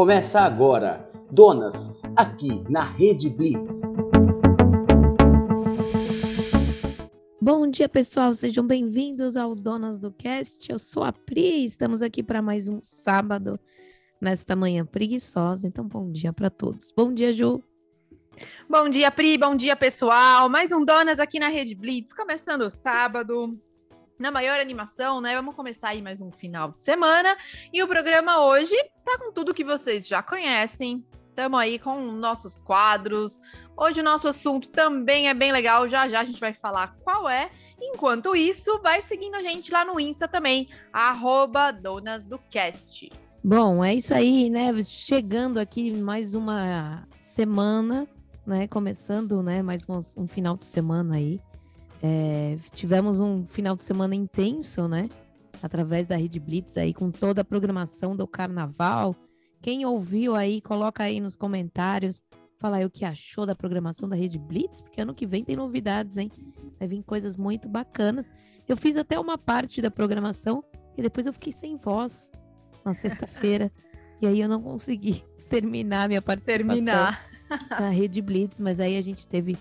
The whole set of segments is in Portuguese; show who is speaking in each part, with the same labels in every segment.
Speaker 1: Começa agora, Donas, aqui na Rede Blitz.
Speaker 2: Bom dia, pessoal. Sejam bem-vindos ao Donas do Cast. Eu sou a Pri. Estamos aqui para mais um sábado nesta manhã preguiçosa. Então, bom dia para todos. Bom dia, Ju.
Speaker 3: Bom dia, Pri. Bom dia, pessoal. Mais um Donas aqui na Rede Blitz, começando o sábado. Na maior animação, né? Vamos começar aí mais um final de semana. E o programa hoje tá com tudo que vocês já conhecem. Estamos aí com nossos quadros. Hoje o nosso assunto também é bem legal. Já já a gente vai falar qual é. Enquanto isso, vai seguindo a gente lá no Insta também, arroba Donas do Cast.
Speaker 2: Bom, é isso aí, né? Chegando aqui mais uma semana, né? Começando, né? Mais um, um final de semana aí. É, tivemos um final de semana intenso, né? Através da Rede Blitz aí, com toda a programação do carnaval, quem ouviu aí, coloca aí nos comentários. Fala aí o que achou da programação da Rede Blitz, porque ano que vem tem novidades, hein? Vai vir coisas muito bacanas. Eu fiz até uma parte da programação e depois eu fiquei sem voz na sexta-feira. e aí eu não consegui terminar minha participação terminar. na Rede Blitz, mas aí a gente teve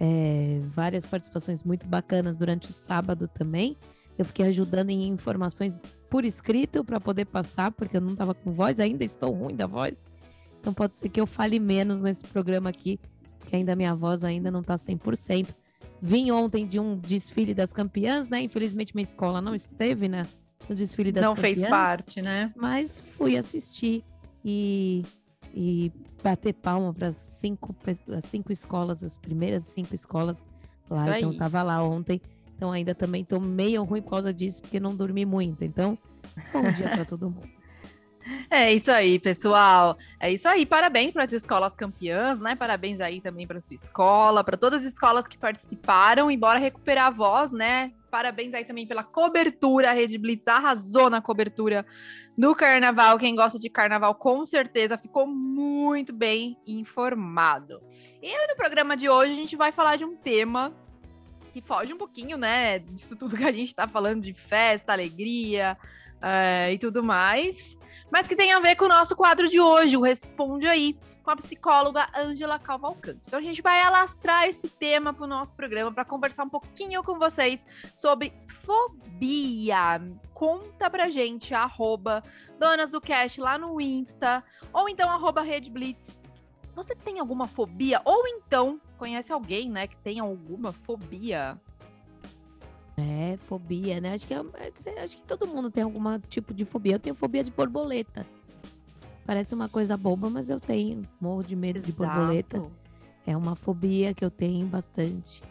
Speaker 2: é, várias participações muito bacanas durante o sábado também. Eu fiquei ajudando em informações por escrito para poder passar, porque eu não estava com voz, ainda estou ruim da voz. Então pode ser que eu fale menos nesse programa aqui, que ainda minha voz ainda não está 100%. Vim ontem de um desfile das campeãs, né? Infelizmente minha escola não esteve né, no desfile das
Speaker 3: não
Speaker 2: campeãs.
Speaker 3: Não fez parte, né?
Speaker 2: Mas fui assistir e, e bater palma para cinco, as cinco escolas, as primeiras cinco escolas lá. Isso então aí. tava lá ontem então ainda também tô meio ruim por causa disso, porque não dormi muito. Então, bom dia para todo mundo.
Speaker 3: É isso aí, pessoal. É isso aí. Parabéns para as escolas campeãs, né? Parabéns aí também para sua escola, para todas as escolas que participaram. E bora recuperar a voz, né? Parabéns aí também pela cobertura. A Rede Blitz arrasou na cobertura do carnaval. Quem gosta de carnaval, com certeza ficou muito bem informado. E no programa de hoje a gente vai falar de um tema que foge um pouquinho, né, disso tudo que a gente tá falando de festa, alegria uh, e tudo mais, mas que tem a ver com o nosso quadro de hoje, o Responde Aí, com a psicóloga Ângela Cavalcante. Então a gente vai alastrar esse tema pro nosso programa para conversar um pouquinho com vocês sobre fobia. Conta pra gente, arroba Donas do Cash lá no Insta, ou então arroba Rede Blitz você tem alguma fobia? Ou então conhece alguém, né, que tem alguma fobia?
Speaker 2: É, fobia, né? Acho que, é, é acho que todo mundo tem algum tipo de fobia. Eu tenho fobia de borboleta. Parece uma coisa boba, mas eu tenho. Morro de medo Exato. de borboleta. É uma fobia que eu tenho bastante.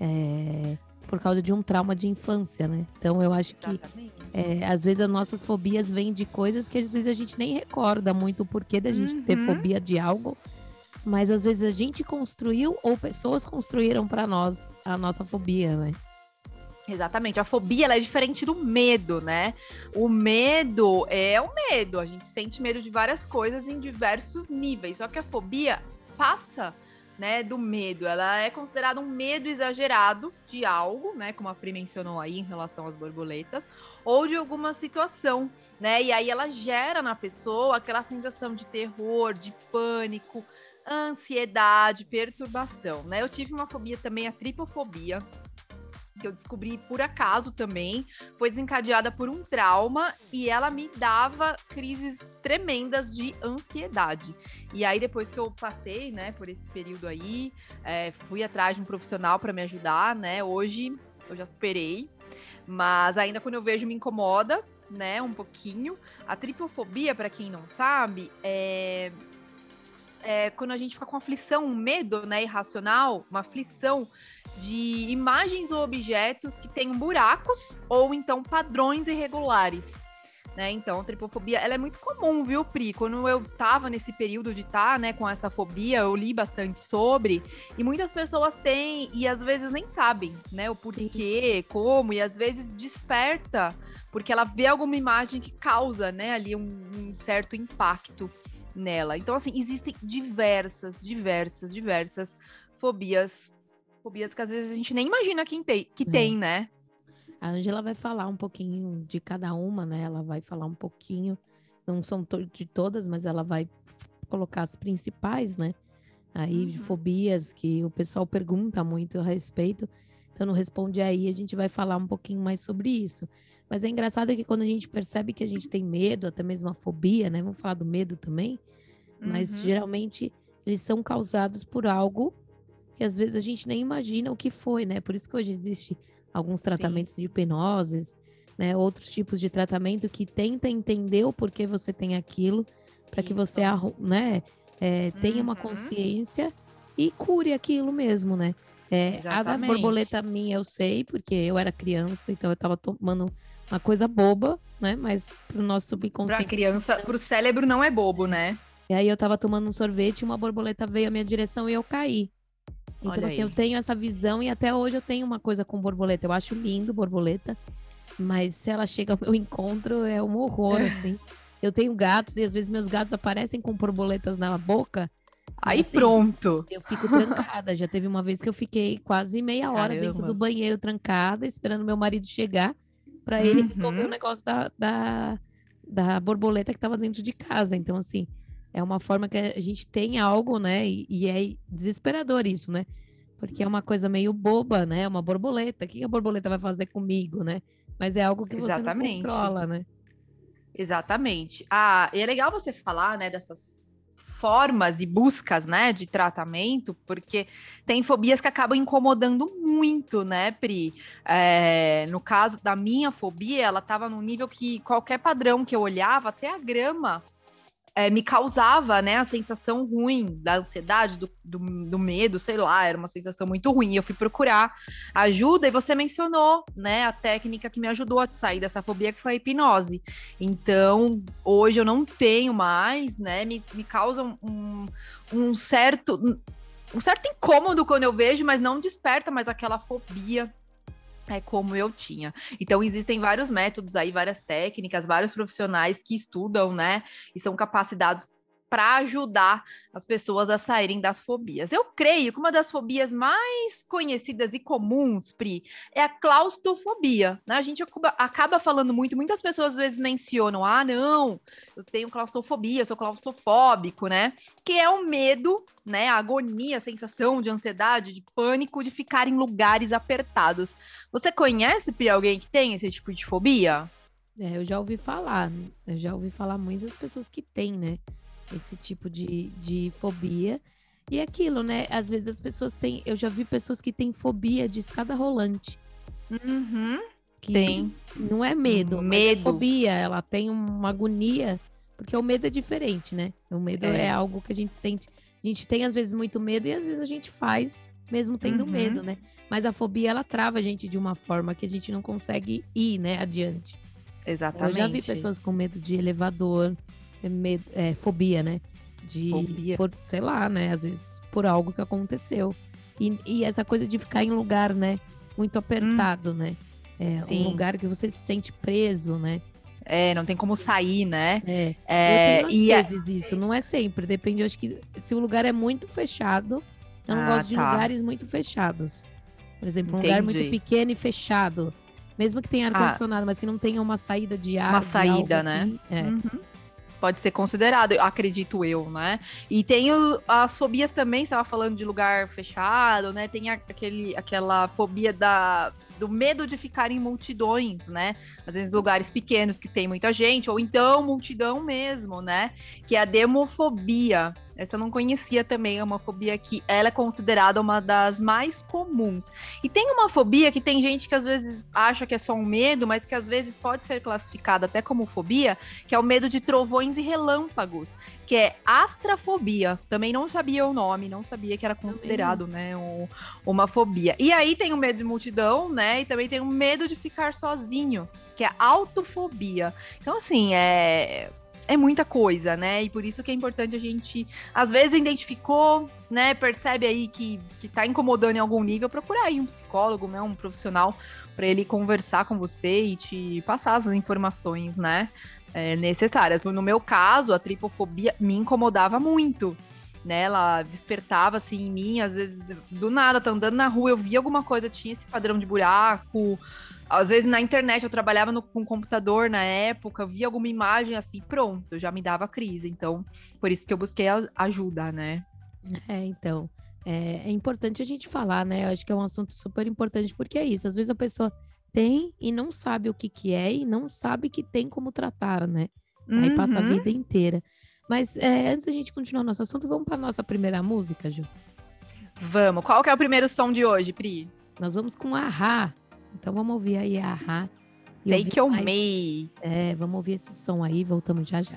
Speaker 2: É, por causa de um trauma de infância, né? Então eu acho que é, às vezes as nossas fobias vêm de coisas que às vezes a gente nem recorda muito o porquê da gente uhum. ter fobia de algo mas às vezes a gente construiu ou pessoas construíram para nós a nossa fobia, né?
Speaker 3: Exatamente, a fobia ela é diferente do medo, né? O medo é o medo, a gente sente medo de várias coisas em diversos níveis, só que a fobia passa né, do medo. Ela é considerada um medo exagerado de algo, né, como a Pri mencionou aí em relação às borboletas, ou de alguma situação, né? E aí ela gera na pessoa aquela sensação de terror, de pânico, ansiedade, perturbação, né? Eu tive uma fobia também, a tripofobia, que eu descobri por acaso também, foi desencadeada por um trauma e ela me dava crises tremendas de ansiedade. E aí, depois que eu passei, né, por esse período aí, é, fui atrás de um profissional para me ajudar, né? Hoje eu já superei, mas ainda quando eu vejo me incomoda, né, um pouquinho. A tripofobia, para quem não sabe, é é, quando a gente fica com aflição, um medo né, irracional, uma aflição de imagens ou objetos que tenham buracos ou então padrões irregulares. Né? Então, a tripofobia ela é muito comum, viu, Pri? Quando eu tava nesse período de estar tá, né, com essa fobia, eu li bastante sobre, e muitas pessoas têm, e às vezes nem sabem, né, o porquê, como, e às vezes desperta, porque ela vê alguma imagem que causa, né, ali um, um certo impacto nela. Então, assim, existem diversas, diversas, diversas fobias. Fobias que às vezes a gente nem imagina que tem, que é. tem né?
Speaker 2: A Angela vai falar um pouquinho de cada uma, né? Ela vai falar um pouquinho não são to de todas, mas ela vai colocar as principais, né? Aí, uhum. fobias que o pessoal pergunta muito a respeito. Então, não responde aí, a gente vai falar um pouquinho mais sobre isso. Mas é engraçado que quando a gente percebe que a gente tem medo, até mesmo a fobia, né? Vamos falar do medo também. Mas uhum. geralmente eles são causados por algo que às vezes a gente nem imagina o que foi, né? Por isso que hoje existe alguns tratamentos Sim. de hipnoses, né? Outros tipos de tratamento que tenta entender o porquê você tem aquilo, para que você, né, é, tenha uma uhum. consciência e cure aquilo mesmo, né? É, a da borboleta minha eu sei, porque eu era criança, então eu tava tomando uma coisa boba, né? Mas pro nosso subconsciente.
Speaker 3: Pra criança, pro cérebro não é bobo, né?
Speaker 2: E aí eu tava tomando um sorvete, uma borboleta veio à minha direção e eu caí. Então, Olha assim, aí. eu tenho essa visão e até hoje eu tenho uma coisa com borboleta. Eu acho lindo borboleta, mas se ela chega ao meu encontro, é um horror, assim. Eu tenho gatos e às vezes meus gatos aparecem com borboletas na boca.
Speaker 3: Aí assim, pronto.
Speaker 2: Eu fico trancada. Já teve uma vez que eu fiquei quase meia hora Caramba. dentro do banheiro trancada, esperando meu marido chegar para ele uhum. resolver o negócio da, da, da borboleta que estava dentro de casa. Então, assim, é uma forma que a gente tem algo, né? E, e, é desesperador isso, né? Porque é uma coisa meio boba, né? Uma borboleta. O que a borboleta vai fazer comigo, né? Mas é algo que Exatamente. você não controla, né?
Speaker 3: Exatamente. Ah, e é legal você falar, né, dessas formas e buscas, né, de tratamento, porque tem fobias que acabam incomodando muito, né, Pri? É, no caso da minha fobia, ela estava num nível que qualquer padrão que eu olhava, até a grama, é, me causava, né, a sensação ruim da ansiedade, do, do, do, medo, sei lá, era uma sensação muito ruim. Eu fui procurar ajuda e você mencionou, né, a técnica que me ajudou a sair dessa fobia, que foi a hipnose. Então, hoje eu não tenho mais, né, me, me causa um, um certo um certo incômodo quando eu vejo, mas não desperta mais aquela fobia é como eu tinha. Então existem vários métodos aí, várias técnicas, vários profissionais que estudam, né, e são capacitados para ajudar as pessoas a saírem das fobias. Eu creio que uma das fobias mais conhecidas e comuns, Pri, é a claustrofobia. Né? A gente acaba falando muito, muitas pessoas às vezes mencionam: ah, não, eu tenho claustrofobia, sou claustrofóbico, né? Que é o medo, né? A agonia, a sensação de ansiedade, de pânico de ficar em lugares apertados. Você conhece, Pri, alguém que tem esse tipo de fobia?
Speaker 2: É, eu já ouvi falar, eu já ouvi falar muitas pessoas que têm, né? Esse tipo de, de fobia. E é aquilo, né? Às vezes as pessoas têm. Eu já vi pessoas que têm fobia de escada rolante.
Speaker 3: Uhum.
Speaker 2: Que tem. Não é medo, é medo. É fobia. Ela tem uma agonia. Porque o medo é diferente, né? O medo é. é. algo que a gente sente. A gente tem, às vezes, muito medo e às vezes a gente faz, mesmo tendo uhum. medo, né? Mas a fobia, ela trava a gente de uma forma que a gente não consegue ir, né, adiante.
Speaker 3: Exatamente.
Speaker 2: Eu já vi pessoas com medo de elevador, medo, é, fobia, né? De, fobia. Por, sei lá, né? Às vezes por algo que aconteceu. E, e essa coisa de ficar em lugar, né? Muito apertado, hum. né? É, um lugar que você se sente preso, né?
Speaker 3: É, não tem como sair, né?
Speaker 2: É, é e às vezes isso, não é sempre. Depende, eu acho que se o lugar é muito fechado, eu não ah, gosto de tá. lugares muito fechados. Por exemplo, um Entendi. lugar muito pequeno e fechado. Mesmo que tenha ah. ar-condicionado, ah. mas que não tenha uma saída de ar.
Speaker 3: Uma saída, né?
Speaker 2: Assim, é. Uhum
Speaker 3: pode ser considerado, acredito eu, né? E tem o, as fobias também, estava falando de lugar fechado, né? Tem aquele, aquela fobia da, do medo de ficar em multidões, né? Às vezes lugares pequenos que tem muita gente, ou então multidão mesmo, né? Que é a demofobia. Essa eu não conhecia também, é uma fobia que ela é considerada uma das mais comuns. E tem uma fobia que tem gente que às vezes acha que é só um medo, mas que às vezes pode ser classificada até como fobia, que é o medo de trovões e relâmpagos, que é astrafobia. Também não sabia o nome, não sabia que era considerado, né, um, uma fobia. E aí tem o medo de multidão, né, e também tem o medo de ficar sozinho, que é autofobia. Então, assim, é é muita coisa, né? E por isso que é importante a gente, às vezes, identificou, né? Percebe aí que, que tá incomodando em algum nível, procurar aí um psicólogo, né? Um profissional para ele conversar com você e te passar as informações, né? É, necessárias. No meu caso, a tripofobia me incomodava muito. Né? Ela despertava assim em mim, às vezes do nada, tá andando na rua, eu via alguma coisa, tinha esse padrão de buraco. Às vezes na internet eu trabalhava no, com computador na época, via alguma imagem assim, pronto, já me dava crise. Então, por isso que eu busquei ajuda, né?
Speaker 4: É, então. É, é importante a gente falar, né? Eu acho que é um assunto super importante, porque é isso. Às vezes a pessoa tem e não sabe o que, que é e não sabe que tem como tratar, né? Uhum. Aí passa a uhum. vida inteira. Mas é, antes da gente continuar nosso assunto, vamos para nossa primeira música, Ju?
Speaker 3: Vamos. Qual que é o primeiro som de hoje, Pri?
Speaker 4: Nós vamos com Ahá. Então vamos ouvir aí Ahá.
Speaker 3: Sei que eu amei.
Speaker 4: É, vamos ouvir esse som aí, voltamos já já.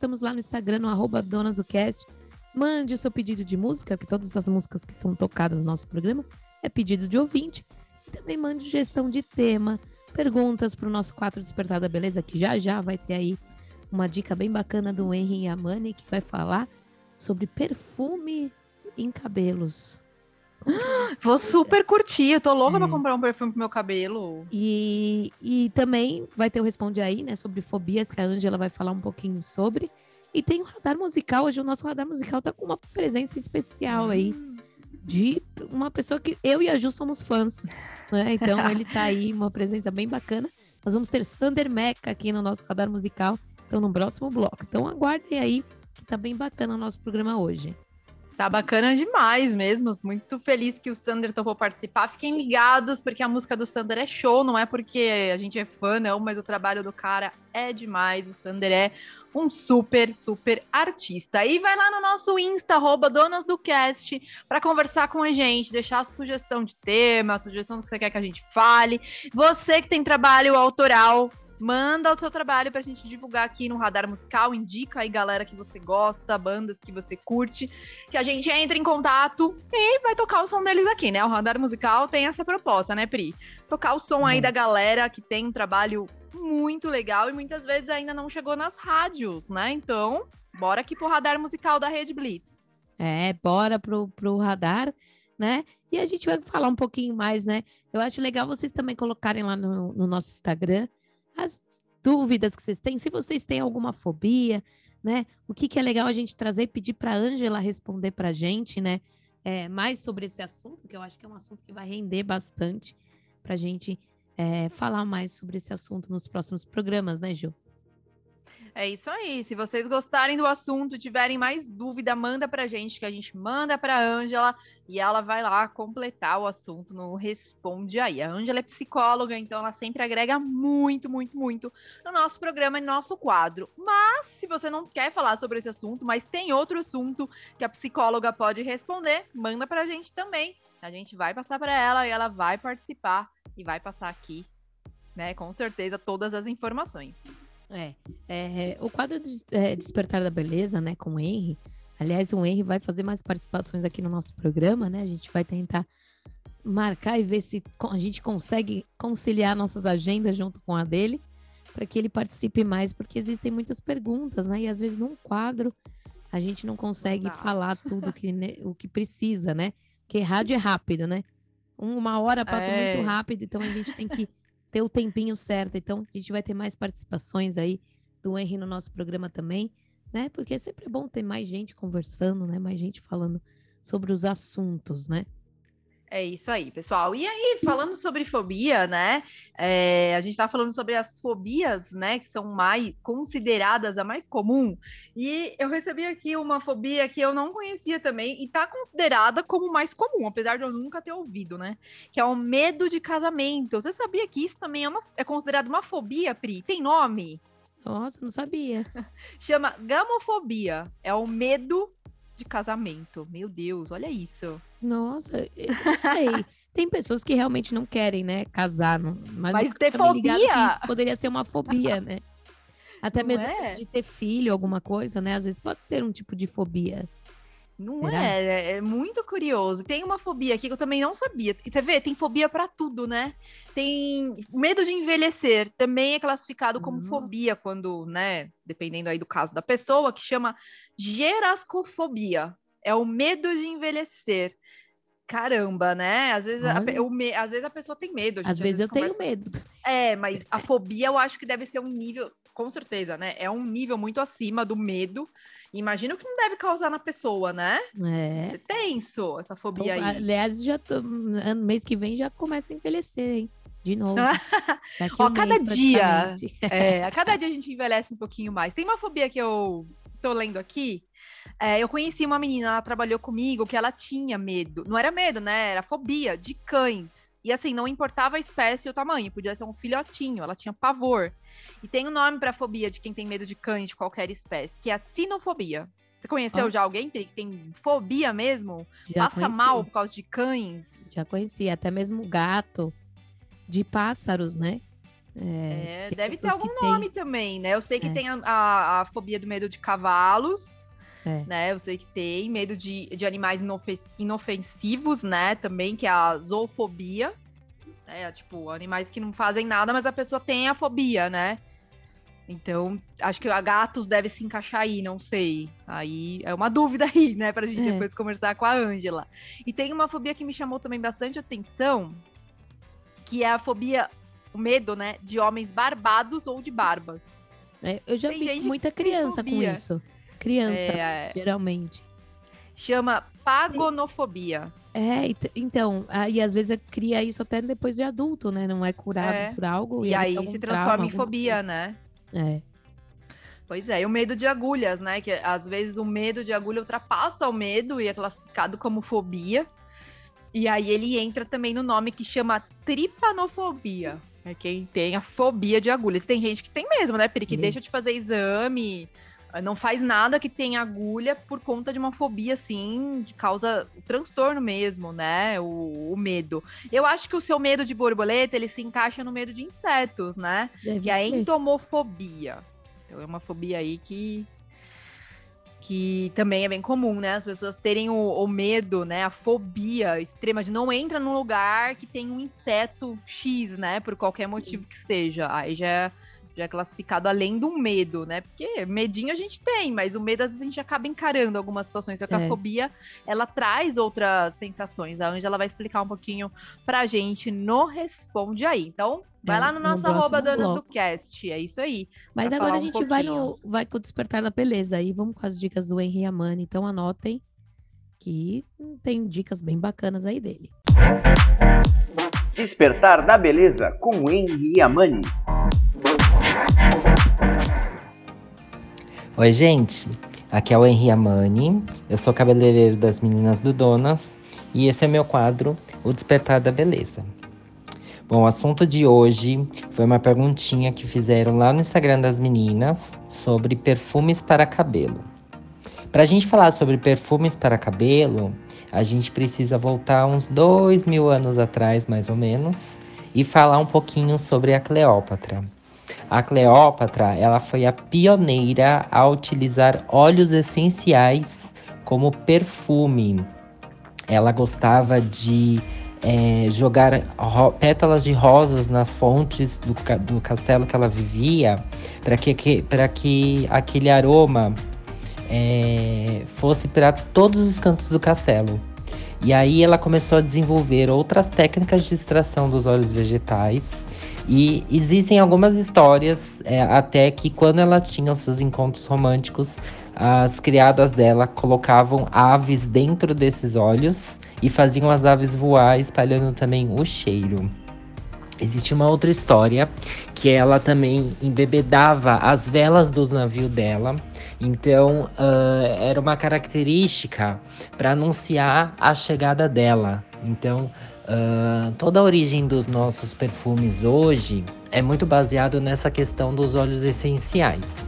Speaker 4: Estamos lá no Instagram, no arroba Donas do Cast. Mande o seu pedido de música, que todas as músicas que são tocadas no nosso programa é pedido de ouvinte. E também mande sugestão de tema, perguntas para o nosso quatro Despertar da Beleza, que já já vai ter aí uma dica bem bacana do Henry Yamane, que vai falar sobre perfume em cabelos.
Speaker 3: Vou super curtir, eu tô louca é. pra comprar um perfume pro meu cabelo.
Speaker 4: E, e também vai ter o Responde Aí, né, sobre fobias, que a Angela vai falar um pouquinho sobre. E tem o radar musical, hoje o nosso radar musical tá com uma presença especial hum. aí. De uma pessoa que eu e a Ju somos fãs, né? Então ele tá aí, uma presença bem bacana. Nós vamos ter Sander Meca aqui no nosso radar musical, então no próximo bloco. Então aguardem aí
Speaker 2: tá bem bacana o nosso programa hoje.
Speaker 3: Tá bacana demais mesmo. Muito feliz que o Sander topou participar. Fiquem ligados, porque a música do Sander é show, não é porque a gente é fã, não, mas o trabalho do cara é demais. O Sander é um super, super artista. E vai lá no nosso Insta, arroba Donas do Cast, para conversar com a gente, deixar a sugestão de tema, a sugestão do que você quer que a gente fale. Você que tem trabalho autoral, Manda o seu trabalho pra gente divulgar aqui no Radar Musical. Indica aí galera que você gosta, bandas que você curte, que a gente entra em contato e vai tocar o som deles aqui, né? O Radar Musical tem essa proposta, né, Pri? Tocar o som aí uhum. da galera que tem um trabalho muito legal e muitas vezes ainda não chegou nas rádios, né? Então, bora aqui pro Radar Musical da Rede Blitz.
Speaker 2: É, bora pro, pro Radar, né? E a gente vai falar um pouquinho mais, né? Eu acho legal vocês também colocarem lá no, no nosso Instagram as dúvidas que vocês têm, se vocês têm alguma fobia, né? O que, que é legal a gente trazer e pedir para a Ângela responder para a gente, né? É, mais sobre esse assunto, que eu acho que é um assunto que vai render bastante para a gente é, falar mais sobre esse assunto nos próximos programas, né, Gil?
Speaker 3: É isso aí. Se vocês gostarem do assunto, tiverem mais dúvida, manda pra gente, que a gente manda pra Ângela e ela vai lá completar o assunto no Responde Aí. A Ângela é psicóloga, então ela sempre agrega muito, muito, muito no nosso programa e no nosso quadro. Mas, se você não quer falar sobre esse assunto, mas tem outro assunto que a psicóloga pode responder, manda pra gente também. A gente vai passar para ela e ela vai participar e vai passar aqui, né, com certeza, todas as informações.
Speaker 2: É, é, o quadro de é, Despertar da Beleza, né, com o Henry. Aliás, o Henry vai fazer mais participações aqui no nosso programa, né? A gente vai tentar marcar e ver se a gente consegue conciliar nossas agendas junto com a dele, para que ele participe mais, porque existem muitas perguntas, né? E às vezes num quadro a gente não consegue não falar tudo que, né, o que precisa, né? Porque rádio é rápido, né? Uma hora passa é. muito rápido, então a gente tem que ter o tempinho certo. Então, a gente vai ter mais participações aí do Henry no nosso programa também, né? Porque é sempre bom ter mais gente conversando, né? Mais gente falando sobre os assuntos, né?
Speaker 3: É isso aí, pessoal. E aí, falando sobre fobia, né? É, a gente está falando sobre as fobias, né? Que são mais consideradas a mais comum. E eu recebi aqui uma fobia que eu não conhecia também e está considerada como mais comum, apesar de eu nunca ter ouvido, né? Que é o medo de casamento. Você sabia que isso também é, uma, é considerado uma fobia, Pri? Tem nome?
Speaker 2: Nossa, não sabia.
Speaker 3: Chama gamofobia. É o medo de casamento. Meu Deus, olha isso.
Speaker 2: Nossa, tem pessoas que realmente não querem, né, casar, não,
Speaker 3: mas, mas ter fobia
Speaker 2: poderia ser uma fobia, né? Até não mesmo é? de ter filho, alguma coisa, né? Às vezes pode ser um tipo de fobia.
Speaker 3: Não é, é, é muito curioso. Tem uma fobia aqui que eu também não sabia. Você vê, tem fobia para tudo, né? Tem medo de envelhecer, também é classificado como uhum. fobia quando, né, dependendo aí do caso da pessoa, que chama gerascofobia. É o medo de envelhecer. Caramba, né? Às vezes, a, o, às vezes a pessoa tem medo.
Speaker 2: Às vezes eu conversa... tenho medo.
Speaker 3: É, mas a fobia eu acho que deve ser um nível, com certeza, né? É um nível muito acima do medo. Imagina o que não deve causar na pessoa, né?
Speaker 2: É.
Speaker 3: Você tenso, essa fobia
Speaker 2: aí. Aliás, já tô, mês que vem já começa a envelhecer, hein? De novo.
Speaker 3: Ó, um cada dia. É, a cada dia a gente envelhece um pouquinho mais. Tem uma fobia que eu tô lendo aqui. É, eu conheci uma menina, ela trabalhou comigo, que ela tinha medo. Não era medo, né? Era fobia de cães. E assim, não importava a espécie e o tamanho, podia ser um filhotinho, ela tinha pavor. E tem um nome para fobia de quem tem medo de cães de qualquer espécie, que é a sinofobia. Você conheceu oh. já alguém que tem fobia mesmo? Já Passa conheci. mal por causa de cães?
Speaker 2: Já conheci, até mesmo gato, de pássaros, né?
Speaker 3: É, é deve ter algum nome tem... também, né? Eu sei que é. tem a, a, a, fobia do medo de cavalos, é. né? Eu sei que tem medo de, de animais inofensivos, né? Também, que é a zoofobia. É, tipo, animais que não fazem nada, mas a pessoa tem a fobia, né? Então, acho que a gatos deve se encaixar aí, não sei. Aí é uma dúvida aí, né, pra gente é. depois conversar com a Ângela. E tem uma fobia que me chamou também bastante atenção, que é a fobia, o medo, né, de homens barbados ou de barbas.
Speaker 2: É, eu já tem vi muita criança com isso. Criança, é, geralmente.
Speaker 3: Chama pagonofobia.
Speaker 2: É, então, e às vezes cria isso até depois de adulto, né? Não é curado é. por algo.
Speaker 3: E, e aí se transforma em fobia, coisa. né?
Speaker 2: É.
Speaker 3: Pois é, e o medo de agulhas, né? Que às vezes o medo de agulha ultrapassa o medo e é classificado como fobia. E aí ele entra também no nome que chama tripanofobia. É quem tem a fobia de agulhas. Tem gente que tem mesmo, né, Peri? Que deixa de fazer exame, não faz nada que tenha agulha por conta de uma fobia, assim, de causa o transtorno mesmo, né? O, o medo. Eu acho que o seu medo de borboleta, ele se encaixa no medo de insetos, né?
Speaker 2: Deve
Speaker 3: que é a
Speaker 2: ser.
Speaker 3: entomofobia. Então é uma fobia aí que que também é bem comum, né? As pessoas terem o, o medo, né? A fobia extrema de não entra num lugar que tem um inseto X, né? Por qualquer motivo que seja. Aí já é, já é classificado além do medo, né? Porque medinho a gente tem, mas o medo às vezes a gente acaba encarando algumas situações. Só que a
Speaker 2: É.
Speaker 3: fobia, ela traz outras sensações. A Ângela vai explicar um pouquinho pra gente no Responde Aí. Então, vai
Speaker 2: É,
Speaker 3: lá no
Speaker 2: no
Speaker 3: nosso arroba
Speaker 2: próximo
Speaker 3: Danas do. Cast. É isso aí.
Speaker 2: Mas agora a
Speaker 3: um
Speaker 2: gente vai, no, vai com o Despertar da Beleza. Aí vamos com as dicas do Henry Amani. Então anotem que tem dicas bem bacanas aí dele.
Speaker 1: Despertar da Beleza com Henry Amani.
Speaker 5: Oi, gente. Aqui é o Henri Amani. Eu sou cabeleireiro das meninas do Donas e esse é meu quadro, O Despertar da Beleza. Bom, o assunto de hoje foi uma perguntinha que fizeram lá no Instagram das meninas sobre perfumes para cabelo. Para a gente falar sobre perfumes para cabelo, a gente precisa voltar uns dois mil anos atrás, mais ou menos, e falar um pouquinho sobre a Cleópatra. A Cleópatra, ela foi a pioneira a utilizar óleos essenciais como perfume. Ela gostava de eh, jogar pétalas de rosas nas fontes do, ca- do castelo que ela vivia, para que, que, que aquele aroma eh, fosse para todos os cantos do castelo. E aí ela começou a desenvolver outras técnicas de extração dos óleos vegetais. E existem algumas histórias, é, até que quando ela tinha os seus encontros românticos, as criadas dela colocavam aves dentro desses óleos e faziam as aves voar, espalhando também o cheiro. Existe uma outra história que ela também embebedava as velas dos navios dela. Então, ah, era uma característica para anunciar a chegada dela. Então, ah, toda a origem dos nossos perfumes hoje é muito baseado nessa questão dos óleos essenciais.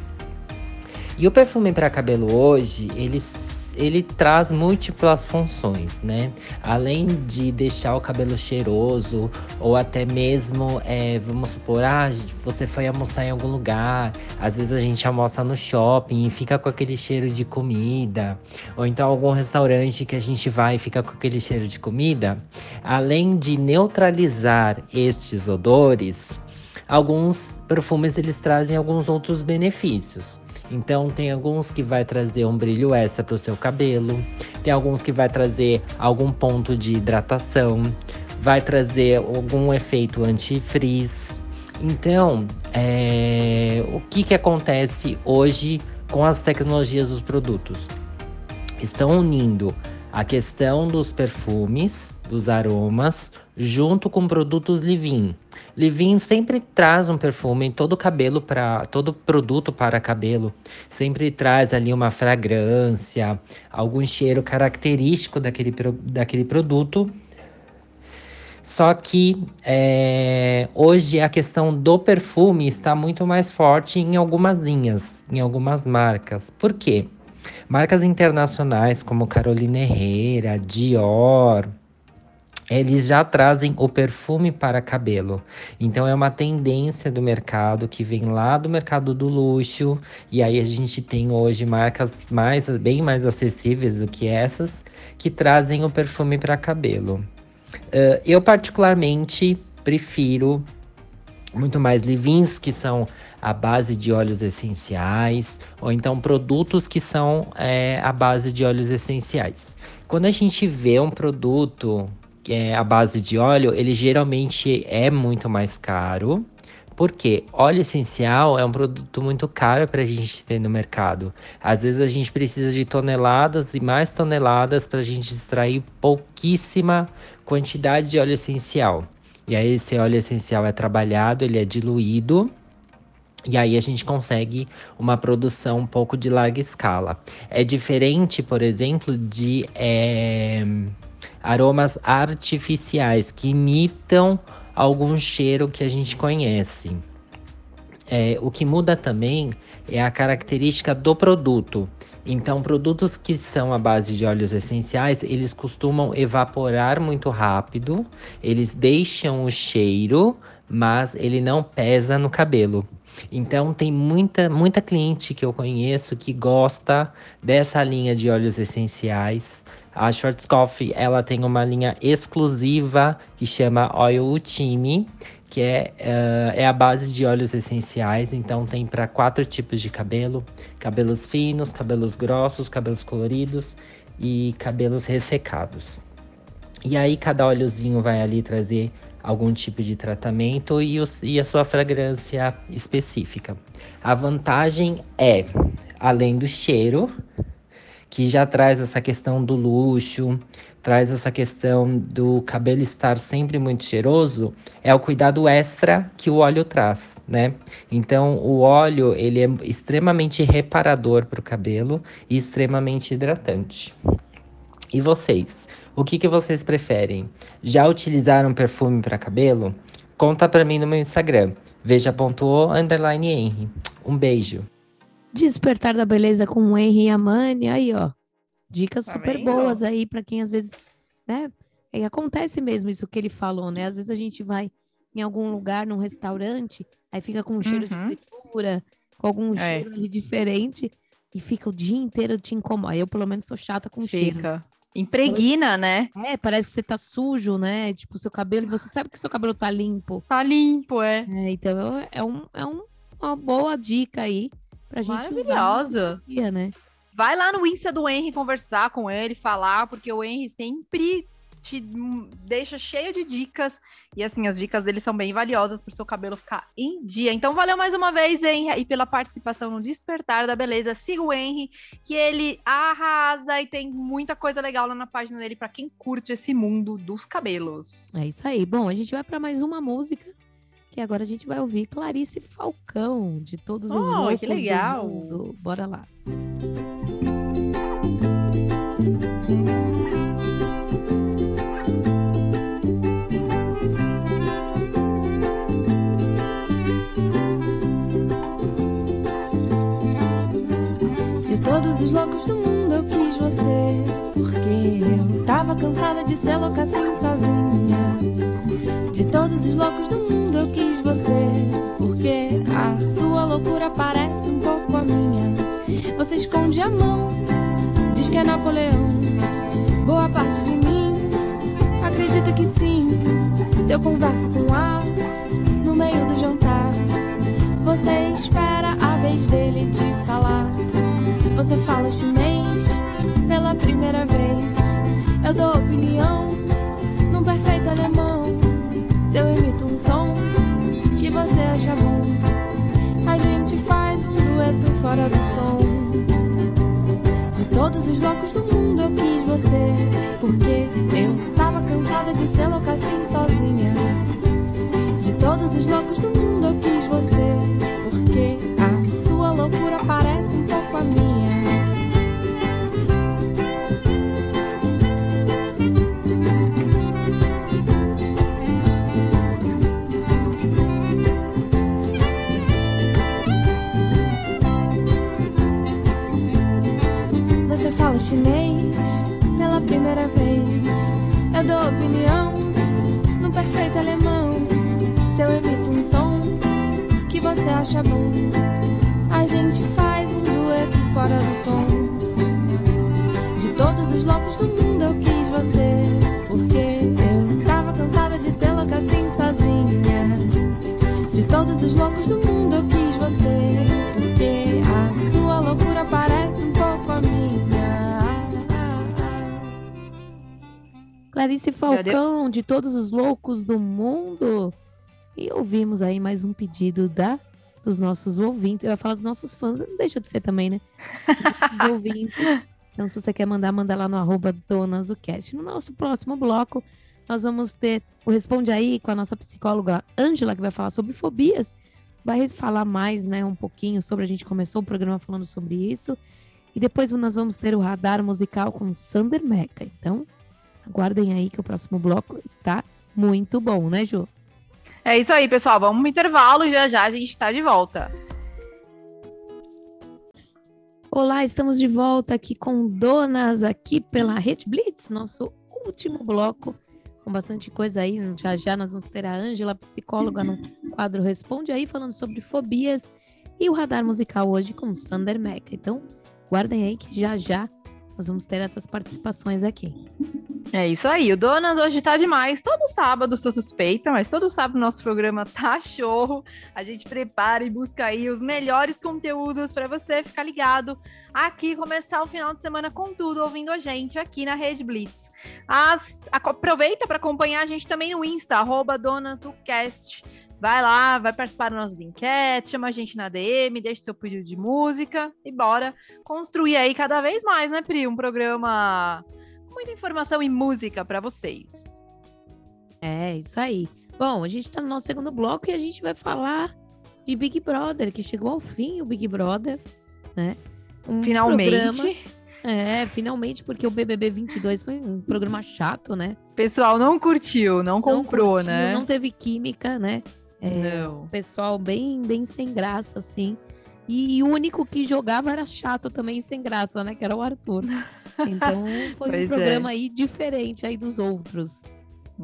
Speaker 5: E o perfume para cabelo hoje, ele, ele traz múltiplas funções, né? Além de deixar o cabelo cheiroso, ou até mesmo, é, vamos supor, ah, você foi almoçar em algum lugar, às vezes a gente almoça no shopping e fica com aquele cheiro de comida, ou então algum restaurante que a gente vai e fica com aquele cheiro de comida, além de neutralizar estes odores, alguns perfumes eles trazem alguns outros benefícios. Então tem alguns que vai trazer um brilho extra para o seu cabelo, tem alguns que vai trazer algum ponto de hidratação, vai trazer algum efeito anti-frizz. Então, é, o que, que acontece hoje com as tecnologias dos produtos? Estão unindo a questão dos perfumes, dos aromas, junto com produtos Livin. Livin sempre traz um perfume em todo cabelo para todo produto para cabelo, sempre traz ali uma fragrância, algum cheiro característico daquele, daquele produto. Só que é, hoje a questão do perfume está muito mais forte em algumas linhas, em algumas marcas. Por quê? Marcas internacionais como Carolina Herrera, Dior, eles já trazem o perfume para cabelo. Então é uma tendência do mercado que vem lá do mercado do luxo. E aí a gente tem hoje marcas mais, bem mais acessíveis do que essas que trazem o perfume para cabelo. Uh, eu particularmente prefiro muito mais livins que são a base de óleos essenciais, ou então produtos que são é, a base de óleos essenciais. Quando a gente vê um produto que é a base de óleo, ele geralmente é muito mais caro. Porque óleo essencial é um produto muito caro para a gente ter no mercado. Às vezes a gente precisa de toneladas e mais toneladas para a gente extrair pouquíssima quantidade de óleo essencial. E aí esse óleo essencial é trabalhado, ele é diluído E aí a gente consegue uma produção um pouco de larga escala. É diferente, por exemplo, de é, aromas artificiais que imitam algum cheiro que a gente conhece. É, o que muda também é a característica do produto. Então, produtos que são à base de óleos essenciais, eles costumam evaporar muito rápido, eles deixam o cheiro, mas ele não pesa no cabelo. Então tem muita muita cliente que eu conheço que gosta dessa linha de óleos essenciais. A Schwarzkopf, ela tem uma linha exclusiva que chama Oil Ultime, que é, uh, é a base de óleos essenciais. Então tem para quatro tipos de cabelo: cabelos finos, cabelos grossos, cabelos coloridos e cabelos ressecados. E aí cada óleozinho vai ali trazer algum tipo de tratamento e, os, e a sua fragrância específica. A vantagem é, além do cheiro, que já traz essa questão do luxo, traz essa questão do cabelo estar sempre muito cheiroso, é o cuidado extra que o óleo traz, né? Então, o óleo, ele é extremamente reparador para o cabelo e extremamente hidratante. E vocês? O que, que vocês preferem? Já utilizaram perfume para cabelo? Conta para mim no meu Instagram, veja.o underline Henry. Um beijo.
Speaker 2: Despertar da beleza com o Henry e a Mani, aí ó. Dicas tá super vendo? boas aí para quem às vezes, né? E acontece mesmo isso que ele falou, né? Às vezes a gente vai em algum lugar, num restaurante, aí fica com um cheiro uhum. de fritura, com algum é. cheiro diferente, e fica o dia inteiro te incomoda. Eu, pelo menos, sou chata com fica. cheiro.
Speaker 3: Impregna, né?
Speaker 2: É, parece que você tá sujo, né? Tipo, seu cabelo, você sabe que seu cabelo tá limpo.
Speaker 3: Tá limpo, é.
Speaker 2: é então, é, um, é um, uma boa dica aí pra gente
Speaker 3: Maravilhosa.
Speaker 2: Dia, né?
Speaker 3: Vai lá no Insta do Henry conversar com ele, falar, porque o Henry sempre te deixa cheia de dicas. E assim, as dicas dele são bem valiosas para o seu cabelo ficar em dia. Então, valeu mais uma vez, Henry, e pela participação no Despertar da Beleza. Siga o Henry, que ele arrasa e tem muita coisa legal lá na página dele para quem curte esse mundo dos cabelos.
Speaker 2: É isso aí. Bom, a gente vai para mais uma música. Que agora a gente vai ouvir Clarice Falcão, de todos os oh, que legal. do mundo. Bora lá. Música
Speaker 6: todos os loucos do mundo eu quis você. Porque eu tava cansada de ser louca assim sozinha. De todos os loucos do mundo eu quis você. Porque a sua loucura parece um pouco a minha. Você esconde a mão, diz que é Napoleão. Boa parte de mim acredita que sim. Se eu converso com A no meio do jantar, você espera a vez dele te falar. Você fala chinês pela primeira vez. Eu dou opinião loucos do mundo eu quis você, porque eu tava cansada de ser louca assim chinês pela primeira vez. Eu dou opinião no perfeito alemão. Se eu emito um som que você acha bom, a gente faz um dueto fora do tom. De todos os loucos
Speaker 2: Clarice Falcão, de todos os loucos do mundo. E ouvimos aí mais um pedido da dos nossos ouvintes. Eu ia falar dos nossos fãs, não deixa de ser também, né? Dos ouvintes. Então, se você quer mandar, manda lá no arroba Donas do Cast. No nosso próximo bloco, nós vamos ter o Responde Aí com a nossa psicóloga Ângela, que vai falar sobre fobias. vai falar mais, né, um pouquinho sobre. A gente começou o programa falando sobre isso. E depois nós vamos ter o radar musical com Sander Meca. Então, aguardem aí que o próximo bloco está muito bom, né, Ju?
Speaker 3: É isso aí, pessoal. Vamos no intervalo. Já já a gente está de volta.
Speaker 2: Olá, estamos de volta aqui com Donas, aqui pela Rede Blitz, nosso último bloco, com bastante coisa aí. Já já nós vamos ter a Ângela, psicóloga, no quadro Responde aí, falando sobre fobias, e o radar musical hoje com Sander Meca. Então, guardem aí que já já nós vamos ter essas participações aqui.
Speaker 3: É isso aí, o Donas hoje tá demais. Todo sábado sou suspeita, mas todo sábado nosso programa tá show. A gente prepara e busca aí os melhores conteúdos para você ficar ligado aqui, começar o final de semana com tudo, ouvindo a gente aqui na Rede Blitz. As, aproveita para acompanhar a gente também no Insta, arroba Donas do Cast. Vai lá, vai participar das nossas enquetes, chama a gente na DM, deixa seu pedido de música e bora construir aí cada vez mais, né, Pri? Um programa muita informação e música para vocês.
Speaker 2: É, isso aí. Bom, a gente tá no nosso segundo bloco e a gente vai falar de Big Brother, que chegou ao fim o Big Brother, né?
Speaker 3: Um finalmente.
Speaker 2: Programa... É, finalmente, porque o BBB 22 foi um programa chato, né?
Speaker 3: Pessoal não curtiu, não comprou,
Speaker 2: não curtiu,
Speaker 3: né?
Speaker 2: Não teve química, né?
Speaker 3: É, não.
Speaker 2: Pessoal bem, bem sem graça, assim. E, e, o único que jogava era chato também, sem graça, né? Que era o Arthur. Então foi um é. programa é. aí diferente aí dos outros.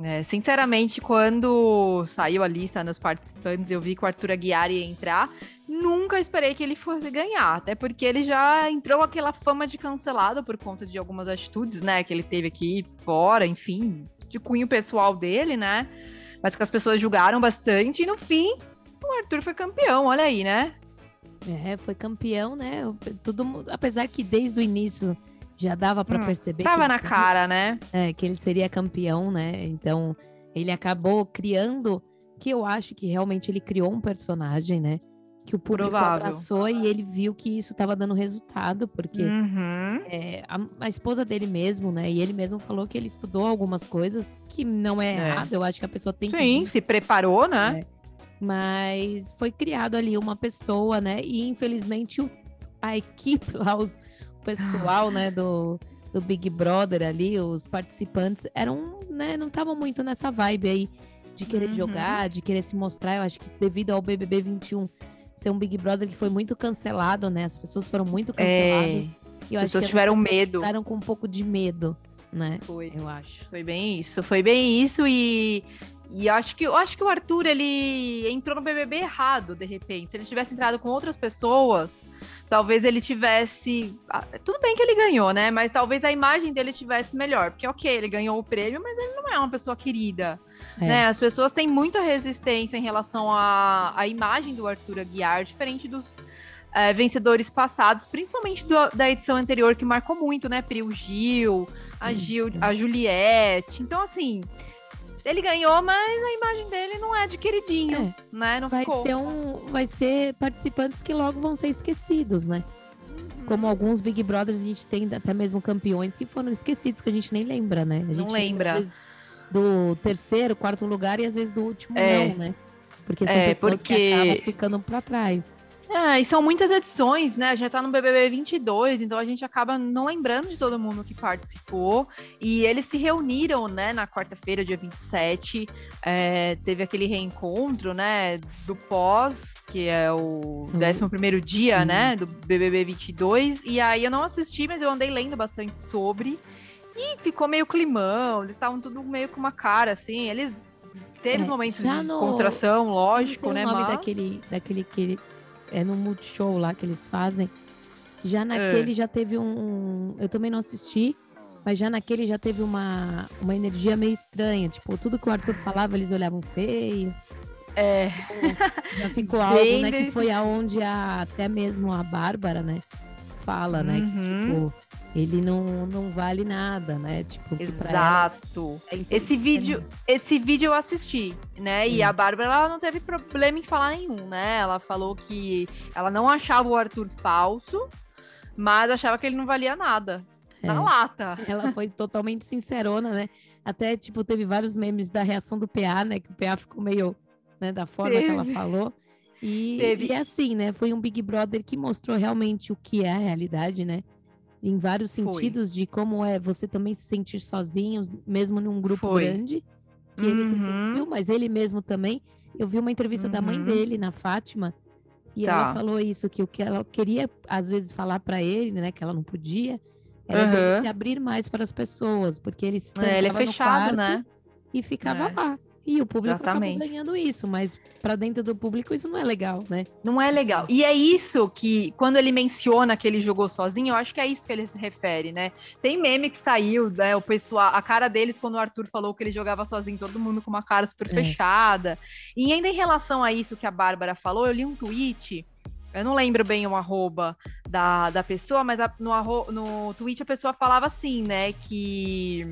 Speaker 3: É, sinceramente, quando saiu a lista nos participantes, eu vi que o Arthur Aguiar ia entrar. Nunca esperei que ele fosse ganhar, até porque ele já entrou aquela fama de cancelado por conta de algumas atitudes, né, que ele teve aqui fora, enfim, de cunho pessoal dele, né? mas que as pessoas julgaram bastante, e no fim, o Arthur foi campeão, olha aí, né?
Speaker 2: É, foi campeão, né? Tudo, apesar que desde o início já dava para hum, perceber.
Speaker 3: Tava
Speaker 2: que
Speaker 3: na cara, né?
Speaker 2: É, que ele seria campeão, né? Então, ele acabou criando, que eu acho que realmente ele criou um personagem, né? que o público Provável. abraçou e ele viu que isso estava dando resultado, porque
Speaker 3: uhum.
Speaker 2: é, a, a, esposa dele mesmo, né? E ele mesmo falou que ele estudou algumas coisas que não é, é. errado. Eu acho que a pessoa tem
Speaker 3: Sim,
Speaker 2: que.
Speaker 3: Sim, se preparou, né?
Speaker 2: É. Mas foi criado ali uma pessoa, né? E infelizmente o, a equipe lá, os, o pessoal, né, do, do Big Brother ali, os participantes, eram, né, não estavam muito nessa vibe aí de querer uhum. jogar, de querer se mostrar. Eu acho que devido ao BBB 21 ser um Big Brother que foi muito cancelado, né? As pessoas foram muito canceladas. É,
Speaker 3: e as pessoas tiveram pessoas medo.
Speaker 2: Ficaram com um pouco de medo, né?
Speaker 3: Foi.
Speaker 2: Eu acho.
Speaker 3: Foi bem isso, foi bem isso e e acho que, eu acho que o Arthur, ele entrou no BBB errado, de repente. Se ele tivesse entrado com outras pessoas, talvez ele tivesse. Ah, tudo bem que ele ganhou, né? Mas talvez a imagem dele tivesse melhor. Porque, ok, ele ganhou o prêmio, mas ele não é uma pessoa querida. É. Né? As pessoas têm muita resistência em relação à, à imagem do Arthur Aguiar, diferente dos é, vencedores passados, principalmente do, da edição anterior, que marcou muito, né? Pri, o Gil, a, Gil, a Juliette. Então, assim. Ele ganhou, mas a imagem dele não é de queridinho, é. né? Não
Speaker 2: vai
Speaker 3: ficou.
Speaker 2: ser um, vai ser participantes que logo vão ser esquecidos, né? Uhum. Como alguns Big Brothers a gente tem até mesmo campeões que foram esquecidos que a gente nem lembra, né? A gente
Speaker 3: não lembra.
Speaker 2: Lembra, do terceiro, quarto lugar e às vezes do último é. não, né? Porque são
Speaker 3: é,
Speaker 2: pessoas
Speaker 3: porque...
Speaker 2: que acabam ficando para trás.
Speaker 3: É, e são muitas edições, né? Já tá no BBB 22, então a gente acaba não lembrando de todo mundo que participou. E eles se reuniram, né, na quarta-feira, dia 27. É, teve aquele reencontro, né, do pós, que é o 11 uhum. dia, uhum. né, do BBB 22. E aí eu não assisti, mas eu andei lendo bastante sobre. E ficou meio climão, eles estavam tudo meio com uma cara, assim, eles teve é, momentos de descontração, no... lógico, né?
Speaker 2: o nome
Speaker 3: mas...
Speaker 2: daquele, daquele que é no Multishow lá que eles fazem. Já naquele é. já teve um, Eu também não assisti, mas já naquele já teve uma, uma energia meio estranha. Tipo, tudo que o Arthur falava, eles olhavam feio.
Speaker 3: É.
Speaker 2: Já ficou algo, né? Que foi aonde a, até mesmo a Bárbara, né? Fala, né?
Speaker 3: Uhum.
Speaker 2: Que, tipo, ele não, não vale nada, né? Tipo,
Speaker 3: Exato. É esse vídeo, esse vídeo eu assisti, né? E a Bárbara ela não teve problema em falar nenhum, né? Ela falou que ela não achava o Arthur falso, mas achava que ele não valia nada. É. Na lata.
Speaker 2: Ela foi totalmente sincerona, né? Até, tipo, teve vários memes da reação do PA, né? Que o PA ficou meio, né, da forma teve. que ela falou. E,
Speaker 3: Teve-
Speaker 2: e assim, né? Foi um Big Brother que mostrou realmente o que é a realidade, né? Em vários
Speaker 3: Foi.
Speaker 2: sentidos, de como é você também se sentir sozinho, mesmo num grupo
Speaker 3: Foi.
Speaker 2: grande. Que ele se
Speaker 3: Uhum.
Speaker 2: sentiu, mas ele mesmo também. Eu vi uma entrevista da mãe
Speaker 3: Uhum.
Speaker 2: dele, na Fátima, e
Speaker 3: Tá.
Speaker 2: ela falou isso, que o que ela queria, às vezes, falar para ele, né? Que ela não podia, era dele se abrir mais para as pessoas, porque ele se
Speaker 3: É, ele é fechado, né?
Speaker 2: E ficava
Speaker 3: É.
Speaker 2: lá. E o público
Speaker 3: Exatamente.
Speaker 2: acabou ganhando isso, mas para dentro do público isso não é legal, né?
Speaker 3: Não é legal. E é isso que, quando ele menciona que ele jogou sozinho, eu acho que é isso que ele se refere, né? Tem meme que saiu, né? O pessoal, a cara deles quando o Arthur falou que ele jogava sozinho, todo mundo com uma cara super
Speaker 2: É.
Speaker 3: fechada. E ainda em relação a isso que a Bárbara falou, eu li um tweet. Eu não lembro bem o arroba da, da pessoa, mas a- no, arro, no tweet a pessoa falava assim, né? Que,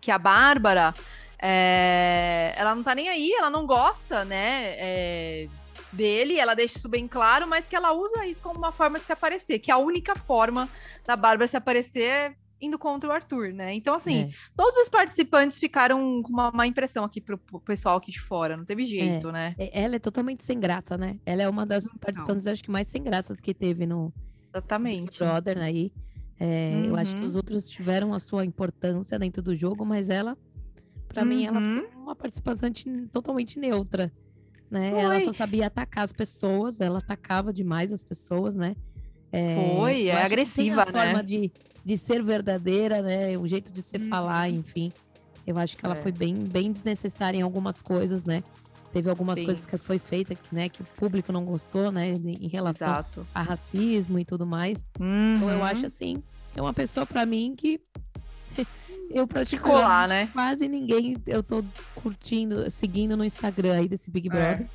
Speaker 3: que a Bárbara é, ela não tá nem aí, ela não gosta, né? é, dele, ela deixa isso bem claro, mas que ela usa isso como uma forma de se aparecer, que a única forma da Bárbara se aparecer é indo contra o Arthur, né? Então, assim,
Speaker 2: É.
Speaker 3: todos os participantes ficaram com uma má impressão aqui pro, pro pessoal aqui de fora, não teve jeito, né?
Speaker 2: É, Ela é totalmente sem graça, né? Ela é uma das
Speaker 3: Então.
Speaker 2: participantes, acho que mais sem graças que teve no
Speaker 3: Exatamente.
Speaker 2: Brother aí. É, Eu acho que
Speaker 3: Uhum.
Speaker 2: os outros tiveram a sua importância dentro do jogo, mas ela, pra mim, ela
Speaker 3: Uhum.
Speaker 2: foi uma participante totalmente neutra. Né? Ela
Speaker 3: Foi.
Speaker 2: só sabia atacar as pessoas, ela atacava demais as pessoas, né?
Speaker 3: Foi,
Speaker 2: eu
Speaker 3: é
Speaker 2: que tem
Speaker 3: agressiva,
Speaker 2: a forma
Speaker 3: né?
Speaker 2: de, de ser verdadeira, né? O jeito de se falar, enfim. Eu acho que ela
Speaker 3: Uhum. É.
Speaker 2: foi bem, bem desnecessária em algumas coisas, né? Teve algumas
Speaker 3: Sim.
Speaker 2: coisas que foi feita, que, né, que o público não gostou, né? Em relação
Speaker 3: Exato.
Speaker 2: a racismo e tudo mais. Então eu
Speaker 3: Uhum.
Speaker 2: acho assim, é uma pessoa pra mim que eu praticamente
Speaker 3: lá, né?
Speaker 2: quase ninguém eu tô curtindo, seguindo no Instagram aí desse Big
Speaker 3: É.
Speaker 2: Brother.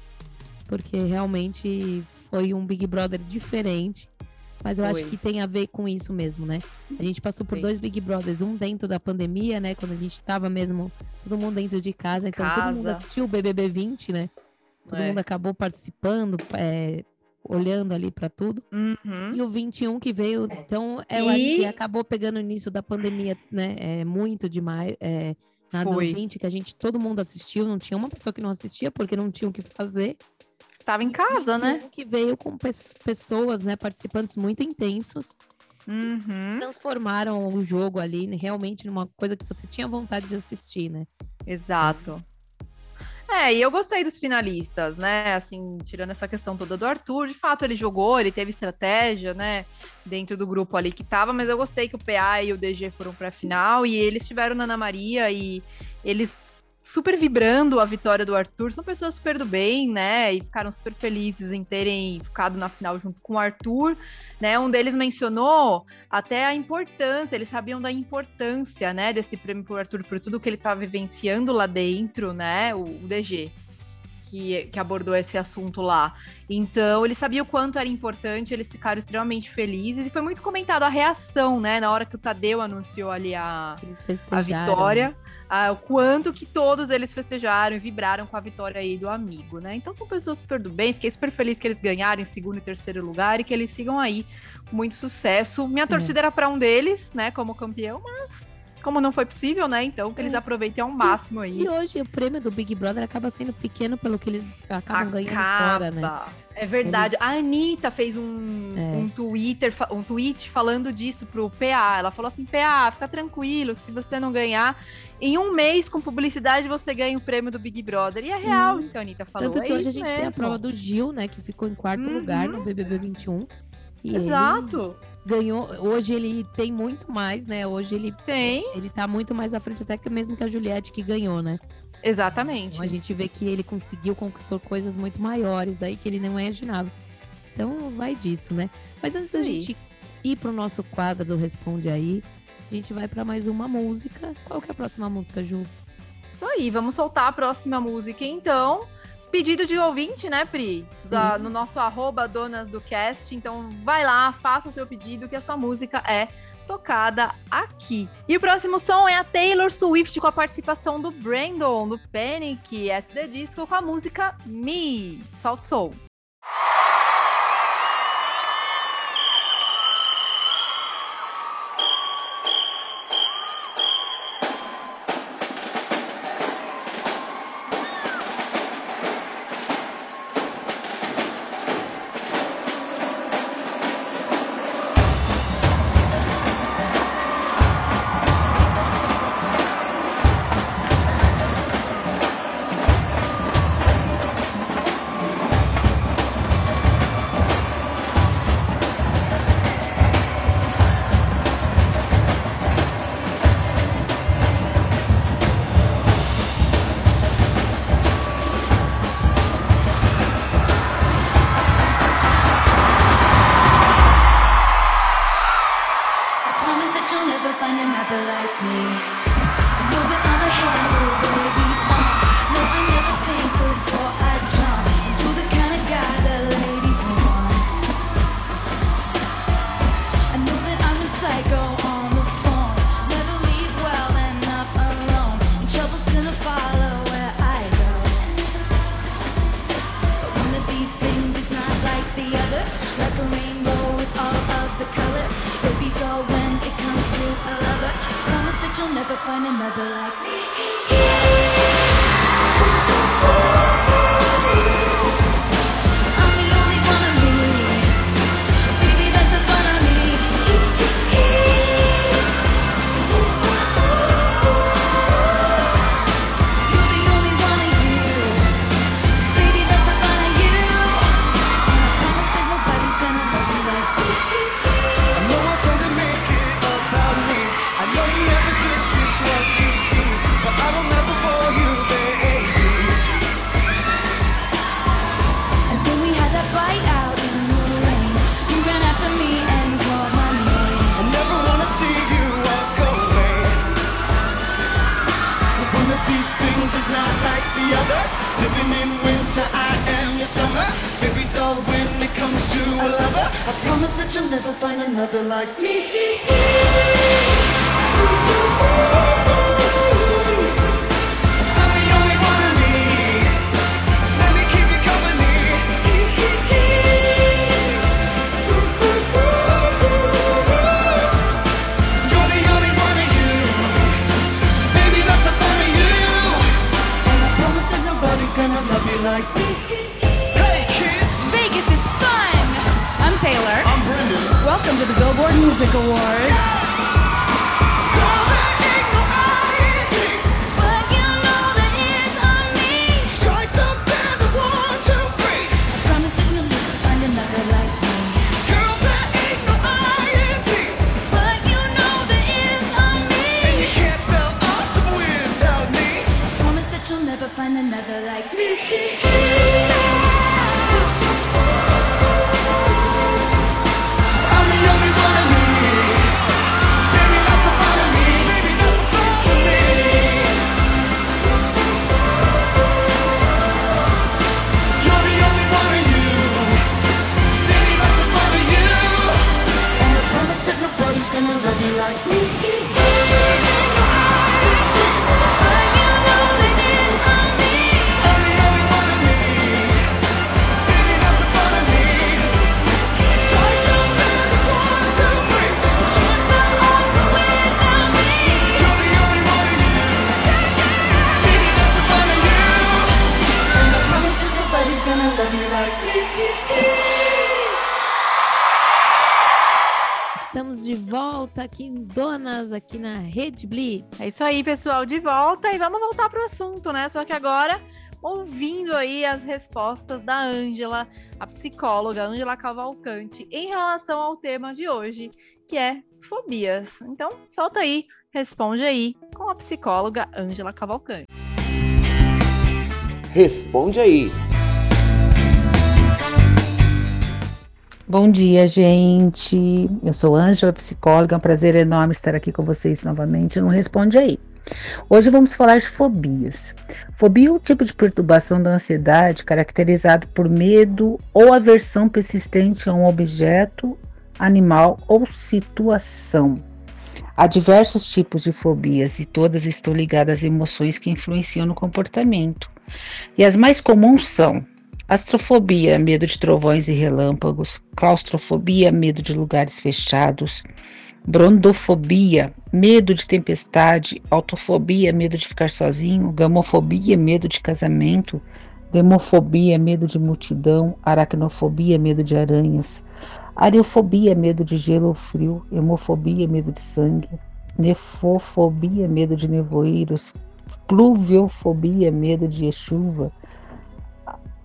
Speaker 2: Porque realmente foi um Big Brother diferente. Mas eu acho
Speaker 3: Foi.
Speaker 2: que tem a ver com isso mesmo, né? A gente passou por dois Big Brothers, um dentro da pandemia, né? Quando a gente tava mesmo todo mundo dentro de casa. Então todo mundo
Speaker 3: Casa.
Speaker 2: assistiu o BBB 20, né? Todo
Speaker 3: É.
Speaker 2: mundo acabou participando, é, olhando ali pra tudo.
Speaker 3: Uhum.
Speaker 2: E o 21 que veio, então eu
Speaker 3: E-
Speaker 2: acho que acabou pegando o início da pandemia, né? É, muito demais. É, na
Speaker 3: Foi.
Speaker 2: 20, que a gente, todo mundo assistiu, não tinha uma pessoa que não assistia, porque não tinha o que fazer.
Speaker 3: Tava em casa, né?
Speaker 2: 21 Que veio com pes- pessoas, né? Participantes muito intensos,
Speaker 3: Uhum.
Speaker 2: transformaram o jogo ali né, realmente numa coisa que você tinha vontade de assistir, né?
Speaker 3: Exato. É, e eu gostei dos finalistas, né? Assim, tirando essa questão toda do Arthur, de fato ele jogou, ele teve estratégia, né? Dentro do grupo ali que tava, mas eu gostei que o PA e o DG foram pra final e eles tiveram na Ana Maria e eles super vibrando a vitória do Arthur. São pessoas super do bem, né? E ficaram super felizes em terem ficado na final junto com o Arthur, né? Um deles mencionou até a importância, eles sabiam da importância, né, desse prêmio pro Arthur por tudo que ele estava vivenciando lá dentro, né, o, o DG. Que, que abordou esse assunto lá. Então, ele sabia o quanto era importante, eles ficaram extremamente felizes. E foi muito comentado a reação, né? Na hora que o Tadeu anunciou ali a,
Speaker 2: Eles
Speaker 3: a vitória, ah, o quanto que todos eles festejaram e vibraram com a vitória aí do amigo, né? Então são pessoas super do bem, fiquei super feliz que eles ganharam em segundo e terceiro lugar e que eles sigam aí com muito sucesso. Minha torcida era para um deles, né, como campeão, mas como não foi possível, né? Então que eles
Speaker 2: É.
Speaker 3: aproveitem ao máximo aí.
Speaker 2: E hoje o prêmio do Big Brother acaba sendo pequeno pelo que eles acabam ganhando fora, né?
Speaker 3: Acaba. É verdade. A Anitta fez um,
Speaker 2: É.
Speaker 3: um Twitter, um tweet falando disso pro PA. Ela falou assim: PA, fica tranquilo, que se você não ganhar, em um mês com publicidade você ganha o prêmio do Big Brother. E é real
Speaker 2: Hum.
Speaker 3: isso que a Anitta falou.
Speaker 2: Tanto que
Speaker 3: é
Speaker 2: hoje a gente tem a
Speaker 3: mesmo.
Speaker 2: prova do Gil, né? Que ficou em quarto
Speaker 3: Uhum.
Speaker 2: lugar no BBB 21. E ele
Speaker 3: Exato.
Speaker 2: Ganhou. Hoje ele tem muito mais, né? Hoje ele,
Speaker 3: Tem.
Speaker 2: ele tá muito mais à frente até que mesmo que a Juliette que ganhou, né?
Speaker 3: Exatamente.
Speaker 2: Então a gente vê que ele conseguiu, conquistou coisas muito maiores aí que ele não imaginava. Então vai disso, né? Mas antes da
Speaker 3: Isso aí.
Speaker 2: gente ir pro nosso quadro do Responde Aí, a gente vai pra mais uma música. Qual que é a próxima música, Ju?
Speaker 3: Isso aí, vamos soltar a próxima música então. Pedido de ouvinte, né, Pri? No nosso arroba Donas do Cast. Então vai lá, faça o seu pedido, que a sua música é tocada aqui. E o próximo som é a Taylor Swift com a participação do Brandon, do Panic at the Disco, com a música Me. Solta o som.
Speaker 7: Promise that you'll never find another like me. The only one for me. Taylor.
Speaker 8: I'm Brendan.
Speaker 7: Welcome to the Billboard Music Awards.
Speaker 8: Girl,
Speaker 2: aqui em Donas, aqui na Rede Blitz.
Speaker 3: É isso aí, pessoal, de volta e vamos voltar pro assunto, né? Só que agora ouvindo aí as respostas da Ângela, a psicóloga Ângela Cavalcante, em relação ao tema de hoje, que é fobias. Então, solta aí, responde aí com a psicóloga Ângela Cavalcante.
Speaker 1: Responde aí.
Speaker 9: Bom dia, gente. Eu sou Ângela, psicóloga. É um prazer enorme estar aqui com vocês novamente no Responde Aí. Hoje vamos falar de fobias. Fobia é um tipo de perturbação da ansiedade caracterizado por medo ou aversão persistente a um objeto, animal ou situação. Há diversos tipos de fobias e todas estão ligadas a emoções que influenciam no comportamento. E as mais comuns são Astrofobia, medo de trovões e relâmpagos. Claustrofobia, medo de lugares fechados. Brondofobia, medo de tempestade. Autofobia, medo de ficar sozinho. Gamofobia, medo de casamento. Demofobia, medo de multidão. Aracnofobia, medo de aranhas. Ariofobia, medo de gelo ou frio. Hemofobia, medo de sangue. Nefofobia, medo de nevoeiros. Pluviofobia, medo de chuva.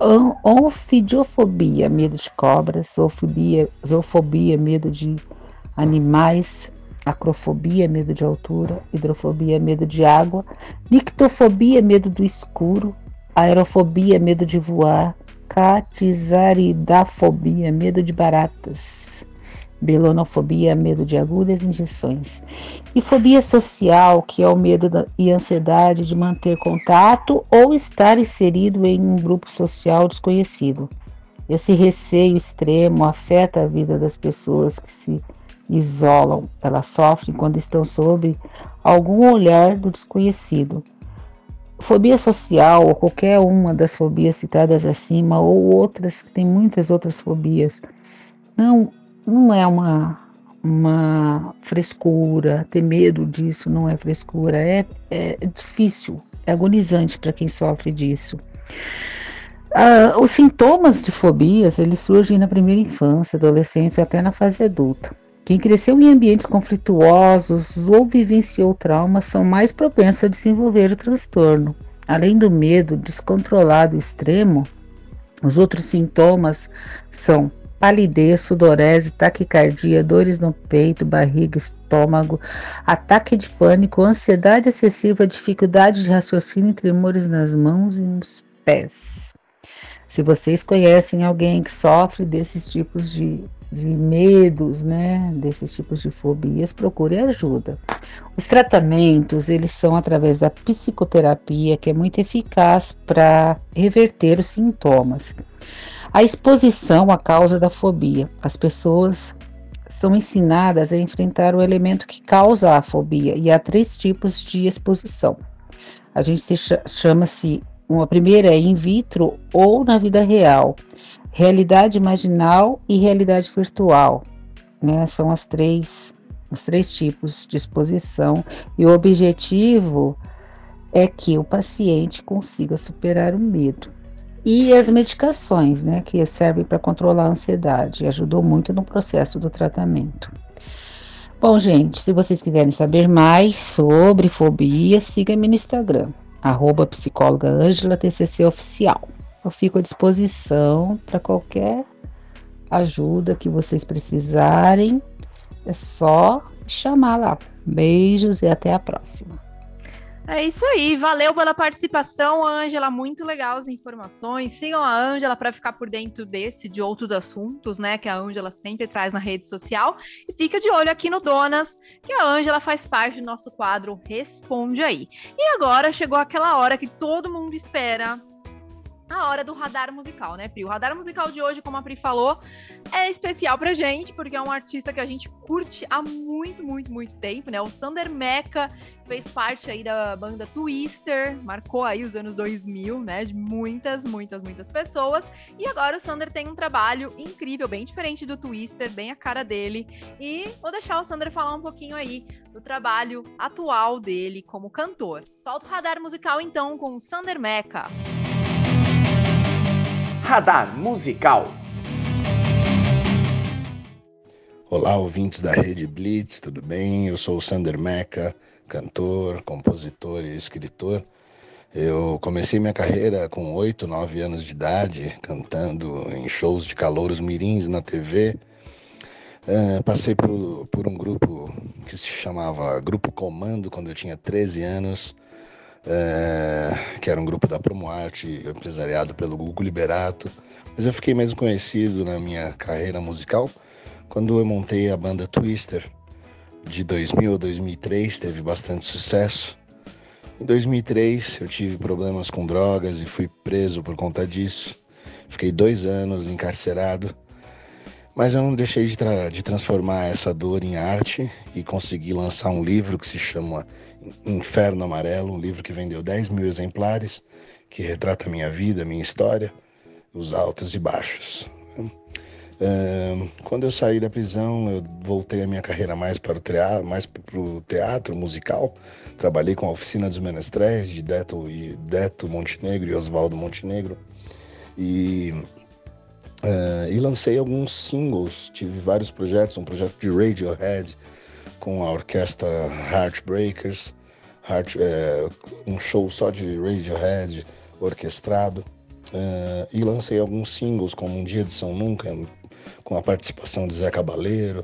Speaker 9: Onfidiofobia, medo de cobras, zoofobia, zoofobia, medo de animais, acrofobia, medo de altura, hidrofobia, medo de água, nictofobia, medo do escuro, aerofobia, medo de voar, catizaridafobia, medo de baratas, Belonofobia, medo de agulhas e injeções. E fobia social, que é o medo e ansiedade de manter contato ou estar inserido em um grupo social desconhecido. Esse receio extremo afeta a vida das pessoas que se isolam. Elas sofrem quando estão sob algum olhar do desconhecido. Fobia social, ou qualquer uma das fobias citadas acima, ou outras, tem muitas outras fobias, não, não é uma, uma frescura, ter medo disso não é frescura, é, é difícil, é agonizante para quem sofre disso. Ah, os sintomas de fobias, eles surgem na primeira infância, adolescência e até na fase adulta. Quem cresceu em ambientes conflituosos ou vivenciou traumas são mais propensos a desenvolver o transtorno. Além do medo descontrolado extremo, os outros sintomas são palidez, sudorese, taquicardia, dores no peito, barriga, estômago, ataque de pânico, ansiedade excessiva, dificuldade de raciocínio e tremores nas mãos e nos pés. Se vocês conhecem alguém que sofre desses tipos de, de medos, né, desses tipos de fobias, procure ajuda. Os tratamentos, eles são através da psicoterapia, que é muito eficaz para reverter os sintomas. A exposição à causa da fobia. As pessoas são ensinadas a enfrentar o elemento que causa a fobia e há três tipos de exposição. A gente chama-se uma primeira é in vitro ou na vida real, realidade imaginal e realidade virtual. Né? São as três, os três tipos de exposição e o objetivo é que o paciente consiga superar o medo. E as medicações, né, que servem para controlar a ansiedade, ajudou muito no processo do tratamento. Bom, gente, se vocês quiserem saber mais sobre fobia, siga-me no Instagram, arroba psicóloga Angela TCC Oficial. Eu fico à disposição para qualquer ajuda que vocês precisarem. É só chamar lá. Beijos e até a próxima.
Speaker 3: É isso aí, valeu pela participação, Ângela. Muito legal as informações. Sigam a Ângela para ficar por dentro desse de outros assuntos, né? Que a Ângela sempre traz na rede social. E fica de olho aqui no Donas, que a Ângela faz parte do nosso quadro Responde aí. E agora chegou aquela hora que todo mundo espera a hora do radar musical, né, Pri? O radar musical de hoje, como a Pri falou, é especial pra gente, porque é um artista que a gente curte há muito, muito, muito tempo, né? O Sander Meca fez parte aí da banda Twister, marcou aí os anos 2000, né, de muitas, muitas, muitas pessoas. E agora o Sander tem um trabalho incrível, bem diferente do Twister, bem a cara dele. E vou deixar o Sander falar um pouquinho aí do trabalho atual dele como cantor. Solta o radar musical então com o Sander Meca.
Speaker 1: Radar Musical.
Speaker 10: Olá, ouvintes da Rede Blitz, tudo bem? Eu sou o Sander Meca, cantor, compositor e escritor. Eu comecei minha carreira com 8, 9 anos de idade, cantando em shows de calouros mirins na TV. É, passei por, por um grupo que se chamava Grupo Comando quando eu tinha 13 anos é, que era um grupo da Promoarte, empresariado pelo Google Liberato. Mas eu fiquei mais conhecido na minha carreira musical quando eu montei a banda Twister. De 2000 a 2003 teve bastante sucesso. Em 2003 eu tive problemas com drogas e fui preso por conta disso. Fiquei dois anos encarcerado mas eu não deixei de, tra de, transformar essa dor em arte e consegui lançar um livro que se chama Inferno Amarelo, um livro que vendeu 10 mil exemplares, que retrata minha vida, minha história, os altos e baixos. Quando eu saí da prisão, eu voltei a minha carreira mais para o teatro, mais para o teatro musical. Trabalhei com a Oficina dos Menestréis de Deto, e Deto Montenegro e Oswaldo Montenegro. E Uh, e lancei alguns singles, tive vários projetos, um projeto de Radiohead com a orquestra Heartbreakers, Heart, é, um show só de Radiohead orquestrado. Uh, e lancei alguns singles, como Um Dia de São Nunca, com a participação de Zé Cabaleiro,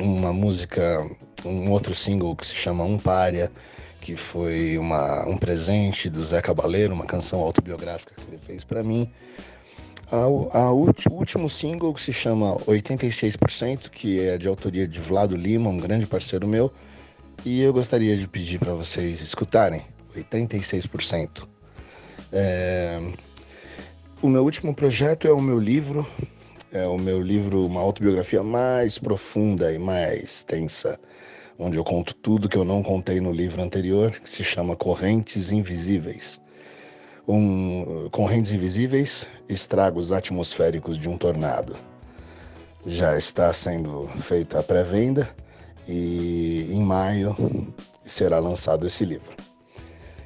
Speaker 10: uma música, um outro single que se chama Um Pária, que foi uma, um presente do Zé Cabaleiro, uma canção autobiográfica que ele fez para mim. A, o último single que se chama 86%, que é de autoria de Vlado Lima, um grande parceiro meu, e eu gostaria de pedir para vocês escutarem 86%. É, O meu último projeto é o meu livro, é o meu livro, uma autobiografia mais profunda e mais tensa, onde eu conto tudo que eu não contei no livro anterior, que se chama Correntes Invisíveis. Um, Correntes Invisíveis, estragos atmosféricos de um tornado. Já está sendo feita a pré-venda e em maio será lançado esse livro,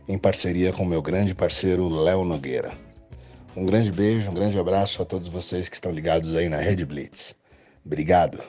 Speaker 10: em parceria com meu grande parceiro Léo Nogueira. Um grande beijo, um grande abraço a todos vocês que estão ligados aí na Rede Blitz. Obrigado.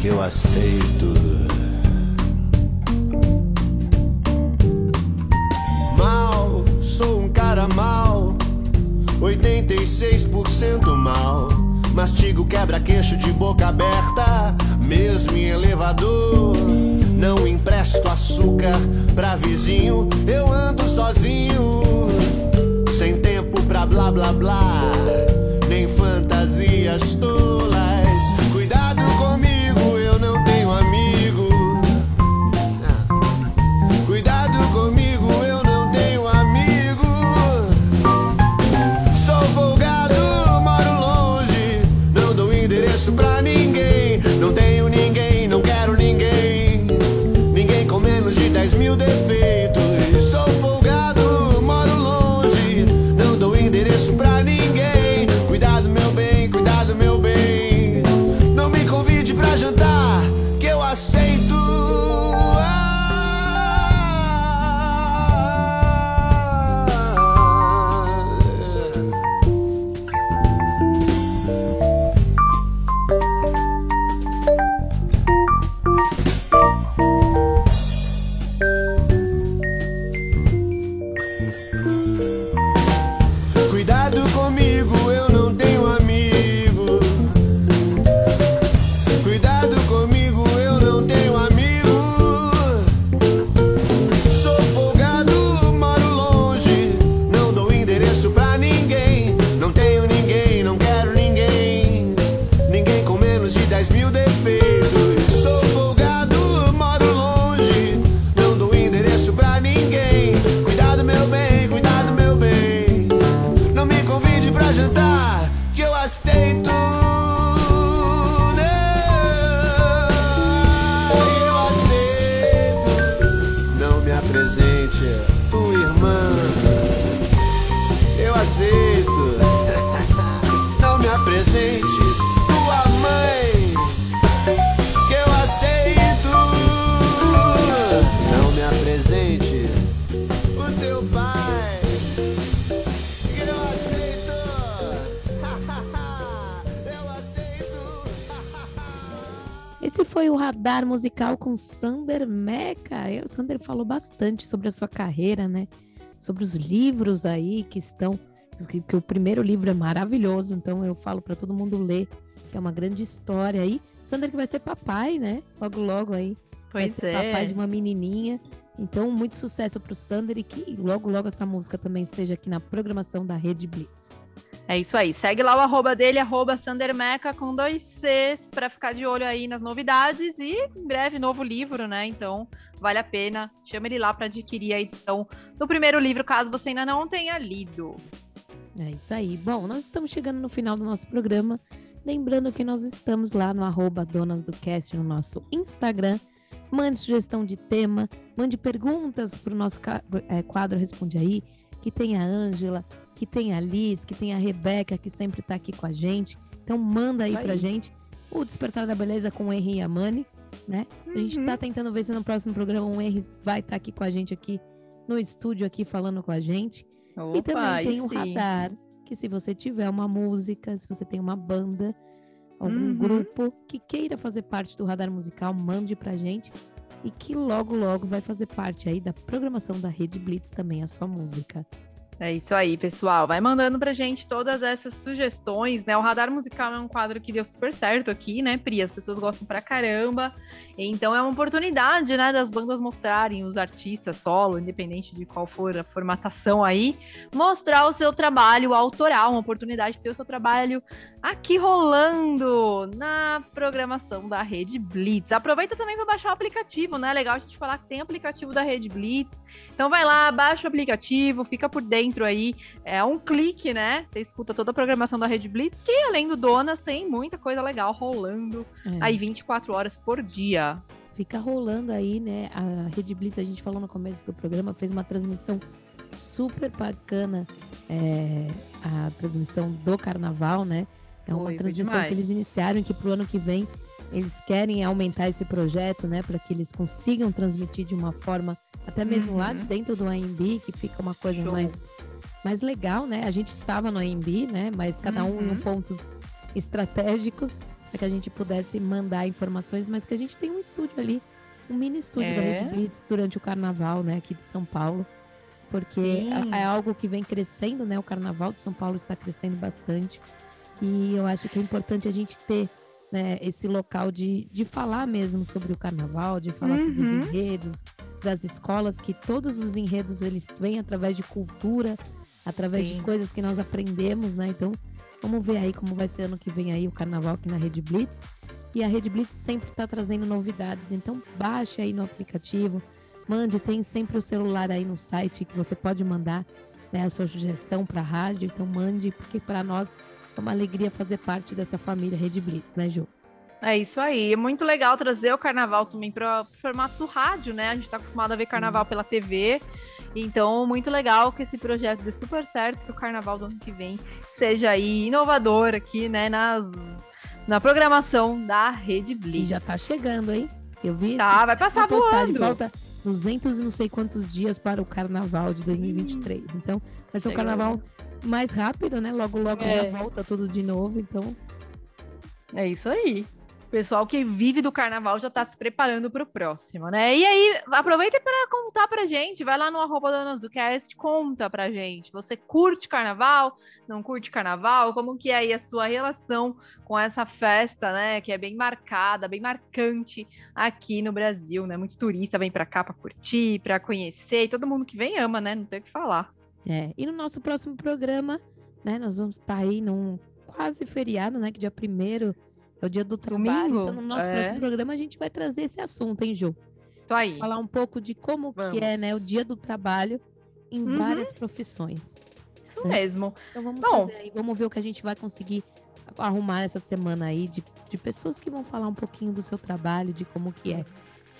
Speaker 11: Que eu aceito. Mal, sou um cara mal, 86% mal. Mastigo quebra-queixo de boca aberta, mesmo em elevador. Não empresto açúcar pra vizinho, eu ando sozinho. Sem tempo pra blá blá blá, nem fantasias tolas.
Speaker 2: Foi o radar musical com Sander Meca. Eu- O Sander falou bastante sobre a sua carreira, né? Sobre os livros aí que estão. Que, que o primeiro livro é maravilhoso, então eu falo para todo mundo ler, que é uma grande história aí. Sander que vai ser papai, né? Logo, logo aí. vai
Speaker 3: Pois
Speaker 2: ser papai de
Speaker 3: é.
Speaker 2: uma menininha. Então, muito sucesso pro Sander e que logo, logo essa música também esteja aqui na programação da Rede Blitz.
Speaker 3: É isso aí. Segue lá o arroba dele, arroba Sandermeca com dois Cs, para ficar de olho aí nas novidades e em breve novo livro, né? Então vale a pena. Chama ele lá para adquirir a edição do primeiro livro, caso você ainda não tenha lido.
Speaker 2: É isso aí. Bom, nós estamos chegando no final do nosso programa. Lembrando que nós estamos lá no arroba Donas do Cast no nosso Instagram. Mande sugestão de tema, mande perguntas para o nosso é, quadro Responde Aí, que tem a Ângela, que tem a Liz, que tem a Rebeca, que sempre está aqui com a gente. Então manda aí, aí. pra gente o Despertar da Beleza com o Henry e a Mani, né? Uhum. A gente está uhum. tentando ver se no próximo programa o Henry vai estar tá aqui com a gente aqui no estúdio aqui falando com a gente. Opa, e também tem o radar, que se você tiver uma música, se você tem uma banda, algum uhum. grupo que queira fazer parte do radar musical, mande pra gente e que logo logo vai fazer parte aí da programação da Rede Blitz também a sua música.
Speaker 3: É isso aí, pessoal. Vai mandando pra gente todas essas sugestões, né? O Radar Musical é um quadro que deu super certo aqui, né, Pri? As pessoas gostam pra caramba. Então é uma oportunidade, né, das bandas mostrarem os artistas solo, independente de qual for a formatação aí, mostrar o seu trabalho autoral, uma oportunidade de ter o seu trabalho aqui rolando programação da Rede Blitz. Aproveita também para baixar o aplicativo, né? Legal a gente falar que tem aplicativo da Rede Blitz. Então vai lá, baixa o aplicativo, fica por dentro aí. É um clique, né? Você escuta toda a programação da Rede Blitz, que além do Donas, tem muita coisa legal rolando é. aí 24 horas por dia.
Speaker 2: Fica rolando aí, né? A Rede Blitz, a gente falou no começo do programa, fez uma transmissão super bacana. É, a transmissão do carnaval, né? É uma transmissão que eles iniciaram que para o ano que vem eles querem aumentar esse projeto, né, para que eles consigam transmitir de uma forma até mesmo uhum. lá dentro do AMB, que fica uma coisa mais mais legal, né? A gente estava no AMB, né, mas cada um em uhum. pontos estratégicos para que a gente pudesse mandar informações, mas que a gente tem um estúdio ali, um mini estúdio é. da Red Blitz durante o carnaval, né, aqui de São Paulo. Porque é, é algo que vem crescendo, né? O carnaval de São Paulo está crescendo bastante. E eu acho que é importante a gente ter né, esse local de, de falar mesmo sobre o carnaval, de falar uhum. sobre os uhum. enredos das escolas, que todos os enredos eles vêm através de cultura, através Sim. de coisas que nós aprendemos, né? Então, vamos ver aí como vai ser ano que vem aí o carnaval aqui na Rede Blitz. E a Rede Blitz sempre está trazendo novidades, então baixe aí no aplicativo, mande, tem sempre o celular aí no site que você pode mandar né, a sua sugestão para a rádio, então mande, porque para nós é uma alegria fazer parte dessa família Rede Blitz, né, Ju?
Speaker 3: É isso aí. É muito legal trazer o carnaval também para o formato do rádio, né? A gente está acostumado a ver carnaval pela TV. Então, muito legal que esse projeto dê super certo, que o carnaval do ano que vem seja aí inovador aqui, né? Nas, na programação da Rede Blitz.
Speaker 2: E já tá chegando, hein? Eu vi.
Speaker 3: Tá, vai passar voando.
Speaker 2: Falta 200 e não sei quantos dias para o carnaval de 2023. Hum. Então, vai ser um carnaval mais rápido, né? Logo, logo é. já volta tudo de novo, então.
Speaker 3: É isso aí. O pessoal que vive do carnaval já está se preparando para o próximo, né? E aí, aproveita para contar pra gente, vai lá no arroba Donas do Cast, conta pra gente. Você curte carnaval? Não curte carnaval? Como que é aí a sua relação com essa festa, né? Que é bem marcada, bem marcante aqui no Brasil, né? Muito turista vem para cá para curtir, para conhecer, e todo mundo que vem ama, né? Não tem o que falar.
Speaker 2: É, e no nosso próximo programa, né, nós vamos estar aí num quase feriado, né, que dia primeiro é o dia do trabalho. Domingo? Então, no nosso é. próximo programa, a gente vai trazer esse assunto, hein, Ju?
Speaker 3: Tô aí.
Speaker 2: Falar um pouco de como vamos. que é, né, o dia do trabalho em uhum. várias profissões.
Speaker 3: Isso né? mesmo.
Speaker 2: Então vamos Bom, aí, vamos ver o que a gente vai conseguir arrumar essa semana aí de, de pessoas que vão falar um pouquinho do seu trabalho, de como que é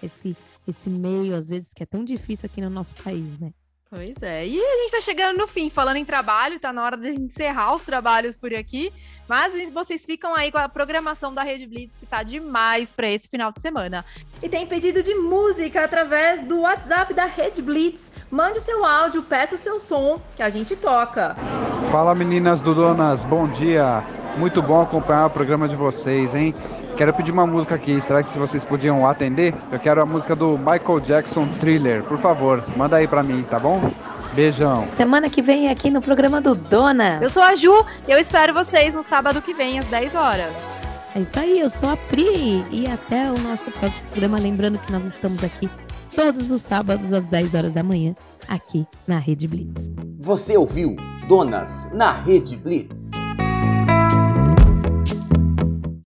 Speaker 2: esse esse meio, às vezes, que é tão difícil aqui no nosso país, né?
Speaker 3: Pois é. E a gente tá chegando no fim, falando em trabalho, tá na hora de encerrar os trabalhos por aqui. Mas vocês ficam aí com a programação da Rede Blitz, que tá demais para esse final de semana. E tem pedido de música através do WhatsApp da Rede Blitz. Mande o seu áudio, peça o seu som, que a gente toca.
Speaker 12: Fala meninas do Donas, bom dia. Muito bom acompanhar o programa de vocês, hein? Quero pedir uma música aqui. Será que se vocês podiam atender? Eu quero a música do Michael Jackson Thriller. Por favor, manda aí pra mim, tá bom? Beijão.
Speaker 2: Semana que vem aqui no programa do Dona.
Speaker 3: Eu sou a Ju e eu espero vocês no sábado que vem às 10 horas.
Speaker 2: É isso aí, eu sou a Pri e até o nosso próximo programa. Lembrando que nós estamos aqui todos os sábados às 10 horas da manhã aqui na Rede Blitz.
Speaker 1: Você ouviu Donas na Rede Blitz.